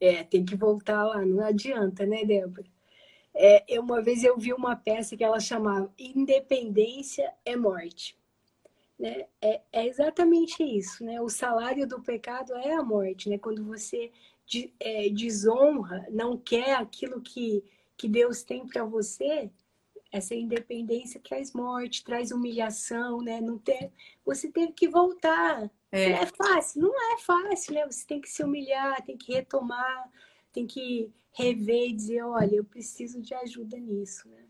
É, tem que voltar lá, não adianta, né, Débora? É, uma vez eu vi uma peça que ela chamava Independência é Morte. Né? É, é exatamente isso, né? O salário do pecado é a morte, né? Quando você de, é, desonra, não quer aquilo que, que Deus tem para você, essa independência traz morte, traz humilhação, né? Não ter, você teve que voltar. É. É fácil, não é fácil, né? Você tem que se humilhar, tem que retomar, tem que rever e dizer, olha, eu preciso de ajuda nisso, né?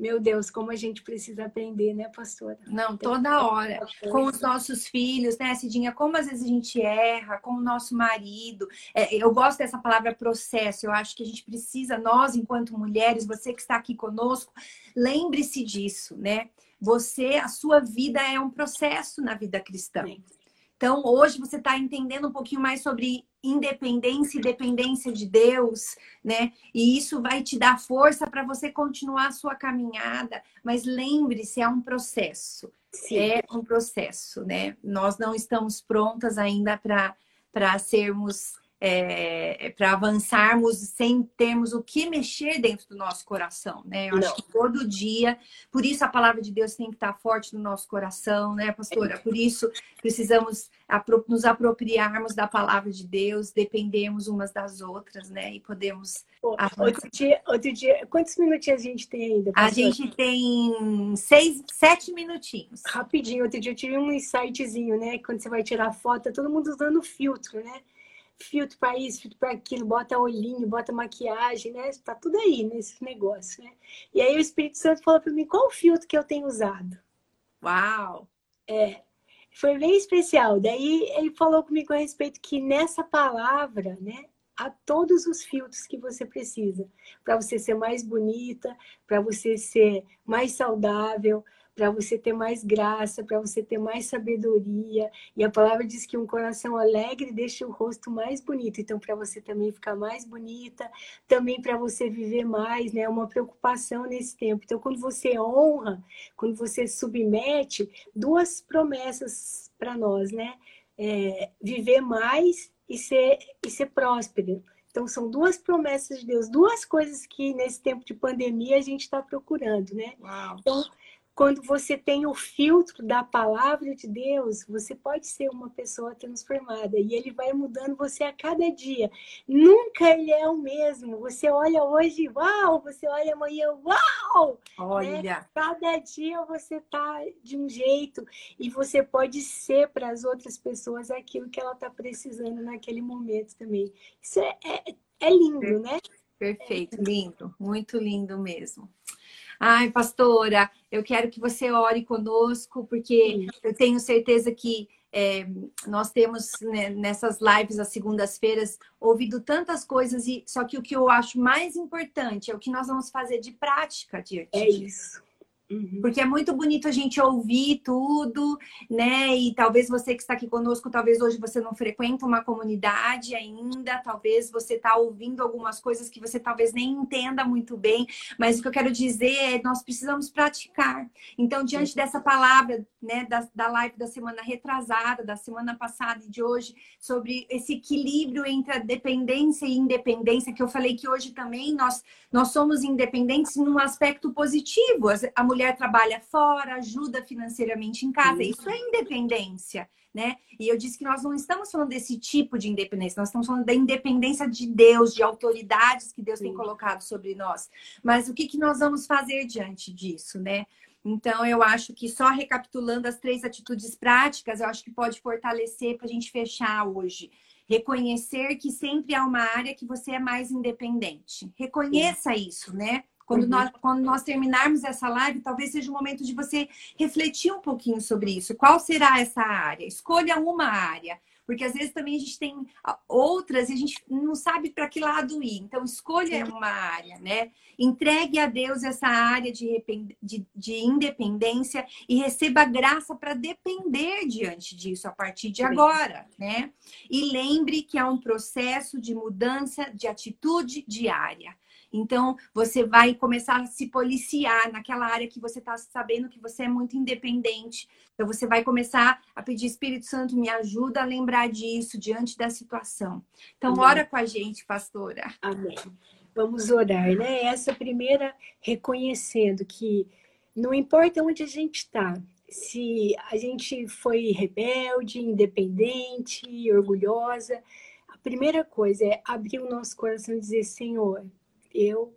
Meu Deus, como a gente precisa aprender, né, pastora? Não, toda hora. Com os nossos filhos, né, Cidinha? Como às vezes a gente erra, com o nosso marido. É, eu gosto dessa palavra processo. Eu acho que a gente precisa, nós, enquanto mulheres, você que está aqui conosco, lembre-se disso, né? Você, a sua vida é um processo na vida cristã. Sim. Então, hoje você está entendendo um pouquinho mais sobre independência e dependência de Deus, né? E isso vai te dar força para você continuar a sua caminhada. Mas lembre-se, é um processo. Sim. É um processo, né? Nós não estamos prontas ainda para sermos é, para avançarmos sem termos o que mexer dentro do nosso coração, né? Eu Não. acho que todo dia, por isso a palavra de Deus tem que estar forte no nosso coração, né, pastora? Por isso precisamos nos apropriarmos da palavra de Deus, dependemos umas das outras, né? E podemos. outro, dia, outro dia, quantos minutinhos a gente tem ainda? Pastora? A gente tem seis, sete minutinhos. Rapidinho, outro dia eu tive um insightzinho, né? Quando você vai tirar foto, tá todo mundo usando filtro, né? Filtro para isso, filtro para aquilo, bota olhinho, bota maquiagem, né? Tá tudo aí nesse negócio, né? E aí o Espírito Santo falou para mim qual o filtro que eu tenho usado. Uau! É, foi bem especial. Daí ele falou comigo a respeito que nessa palavra, né, há todos os filtros que você precisa para você ser mais bonita, para você ser mais saudável, para você ter mais graça, para você ter mais sabedoria. E a palavra diz que um coração alegre deixa o rosto mais bonito. Então, para você também ficar mais bonita, também para você viver mais, né? É uma preocupação nesse tempo. Então, quando você honra, quando você submete, duas promessas para nós, né? É, viver mais e ser, e ser próspero. Então, são duas promessas de Deus, duas coisas que nesse tempo de pandemia a gente está procurando, né? Uau. Então, quando você tem o filtro da palavra de Deus, você pode ser uma pessoa transformada e ele vai mudando você a cada dia. Nunca ele é o mesmo. Você olha hoje, uau, você olha amanhã, uau! Né? Olha, né? cada dia você tá de um jeito e você pode ser para as outras pessoas aquilo que ela tá precisando naquele momento também. Isso é, é, é lindo, né? Perfeito, lindo, muito lindo mesmo. Ai, pastora, eu quero que você ore conosco, porque eu tenho certeza que é, nós temos né, nessas lives às segundas-feiras ouvido tantas coisas, e só que o que eu acho mais importante é o que nós vamos fazer de prática diante é isso. Uhum. Porque é muito bonito a gente ouvir tudo, né? E talvez você que está aqui conosco, talvez hoje você não frequenta uma comunidade ainda, talvez você está ouvindo algumas coisas que você talvez nem entenda muito bem, mas o que eu quero dizer é nós precisamos praticar. Então, diante dessa palavra, né, da, da live da semana retrasada, da semana passada e de hoje, sobre esse equilíbrio entre a dependência e independência, que eu falei que hoje também nós, nós somos independentes num aspecto positivo. A mulher mulher trabalha fora, ajuda financeiramente em casa. Isso é independência, né? E eu disse que nós não estamos falando desse tipo de independência, nós estamos falando da independência de Deus, de autoridades que Deus Sim. tem colocado sobre nós. Mas o que, que nós vamos fazer diante disso, né? Então, eu acho que só recapitulando as três atitudes práticas, eu acho que pode fortalecer para a gente fechar hoje. Reconhecer que sempre há uma área que você é mais independente. Reconheça Sim. isso, né? Quando, uhum. nós, quando nós terminarmos essa live, talvez seja o momento de você refletir um pouquinho sobre isso. Qual será essa área? Escolha uma área. Porque às vezes também a gente tem outras e a gente não sabe para que lado ir. Então, escolha uma área, né? Entregue a Deus essa área de, de, de independência e receba graça para depender diante disso a partir de agora, né? E lembre que é um processo de mudança de atitude diária. Então, você vai começar a se policiar naquela área que você está sabendo que você é muito independente. Então, você vai começar a pedir, Espírito Santo, me ajuda a lembrar disso diante da situação. Então, Amém. ora com a gente, pastora. Amém. Vamos orar, né? Essa primeira, reconhecendo que não importa onde a gente está, se a gente foi rebelde, independente, orgulhosa, a primeira coisa é abrir o nosso coração e dizer: Senhor, eu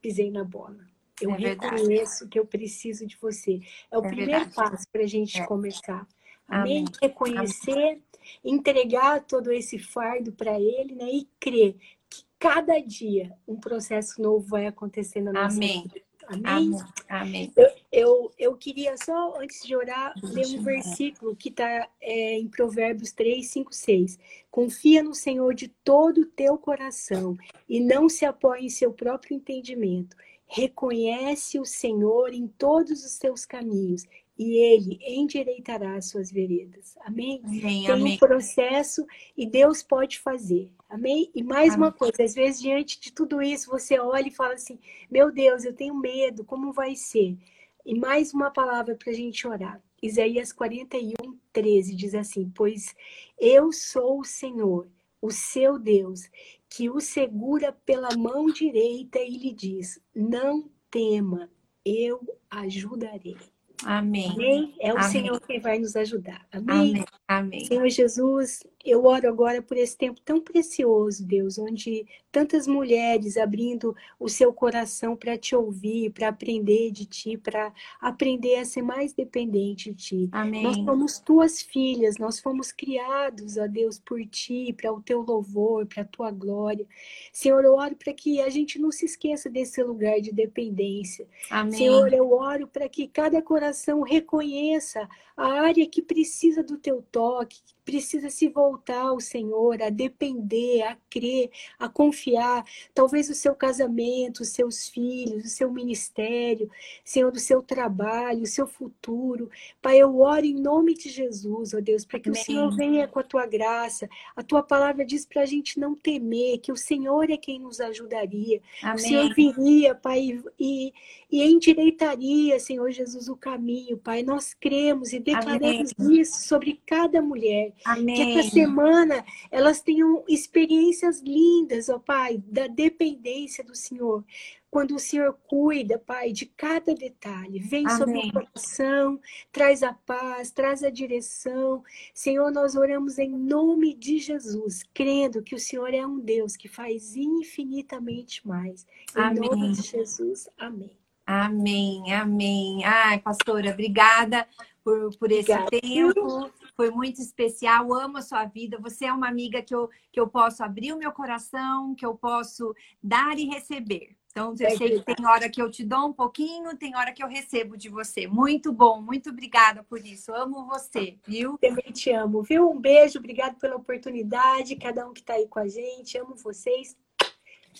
pisei na bola. Eu é reconheço que eu preciso de você. É o é primeiro verdade. passo para a gente é. começar. Amém? Amém. Reconhecer, Amém. entregar todo esse fardo para Ele né? e crer que cada dia um processo novo vai acontecer na nossa Amém. vida. Amém? Amém. Eu, eu, eu, queria só, antes de orar, ler um versículo que está é, em Provérbios 3, 5, 6. Confia no Senhor de todo o teu coração e não se apoie em seu próprio entendimento. Reconhece o Senhor em todos os seus caminhos e ele endireitará as suas veredas. Amém? amém Tem amém. um processo e Deus pode fazer. Amém? E mais amém. uma coisa, às vezes diante de tudo isso, você olha e fala assim: "Meu Deus, eu tenho medo, como vai ser?" E mais uma palavra para a gente orar. Isaías 41, 13 diz assim: Pois eu sou o Senhor, o seu Deus, que o segura pela mão direita e lhe diz: Não tema, eu ajudarei. Amém. Amém? É o Amém. Senhor quem vai nos ajudar. Amém? Amém. Amém. Senhor Jesus, eu oro agora por esse tempo tão precioso, Deus, onde tantas mulheres abrindo o seu coração para te ouvir, para aprender de ti, para aprender a ser mais dependente de ti. Amém. Nós somos tuas filhas, nós fomos criados, ó Deus, por ti, para o teu louvor, para a tua glória. Senhor, eu oro para que a gente não se esqueça desse lugar de dependência. Amém. Senhor, eu oro para que cada coração reconheça a área que precisa do teu toque, que precisa se voltar ao Senhor, a depender, a crer, a confiar. Talvez o seu casamento, os seus filhos, o seu ministério, Senhor, o seu trabalho, o seu futuro. Pai, eu oro em nome de Jesus, ó Deus, para que Amém. o Senhor venha com a tua graça. A tua palavra diz para a gente não temer, que o Senhor é quem nos ajudaria. Amém. O Senhor viria, Pai, e, e endireitaria, Senhor Jesus, o caminho, Pai. Nós cremos e declaramos Amém. isso sobre cada mulher. Amém. Que essa semana elas tenham experiências lindas, ó Pai, da dependência do Senhor. Quando o Senhor cuida, Pai, de cada detalhe, vem Amém. sobre o coração, traz a paz, traz a direção. Senhor, nós oramos em nome de Jesus, crendo que o Senhor é um Deus que faz infinitamente mais. Em Amém. nome de Jesus, amém. Amém, amém. Ai, pastora, obrigada por, por esse Obrigada. tempo. Foi muito especial. Amo a sua vida. Você é uma amiga que eu, que eu posso abrir o meu coração, que eu posso dar e receber. Então, eu É sei que tem hora que eu te dou um pouquinho, tem hora que eu recebo de você. Muito bom, muito obrigada por isso. Amo você, viu? Também te amo, viu? Um beijo, obrigado pela oportunidade, cada um que está aí com a gente, amo vocês.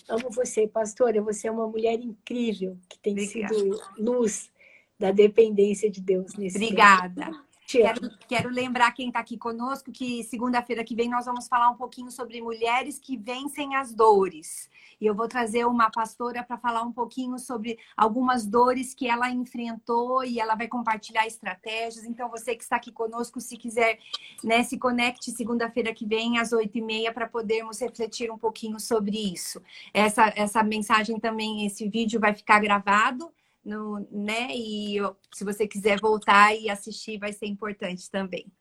Amo você, pastora, você é uma mulher incrível, que tem Obrigada. sido luz da dependência de Deus nesse tempo. Obrigada. Te amo. Quero, quero lembrar quem está aqui conosco que segunda-feira que vem nós vamos falar um pouquinho sobre mulheres que vencem as dores. E eu vou trazer uma pastora para falar um pouquinho sobre algumas dores que ela enfrentou e ela vai compartilhar estratégias. Então, você que está aqui conosco, se quiser, né, se conecte segunda-feira que vem às oito e meia para podermos refletir um pouquinho sobre isso. Essa, essa mensagem também, esse vídeo vai ficar gravado no, né? E se você quiser voltar e assistir, vai ser importante também.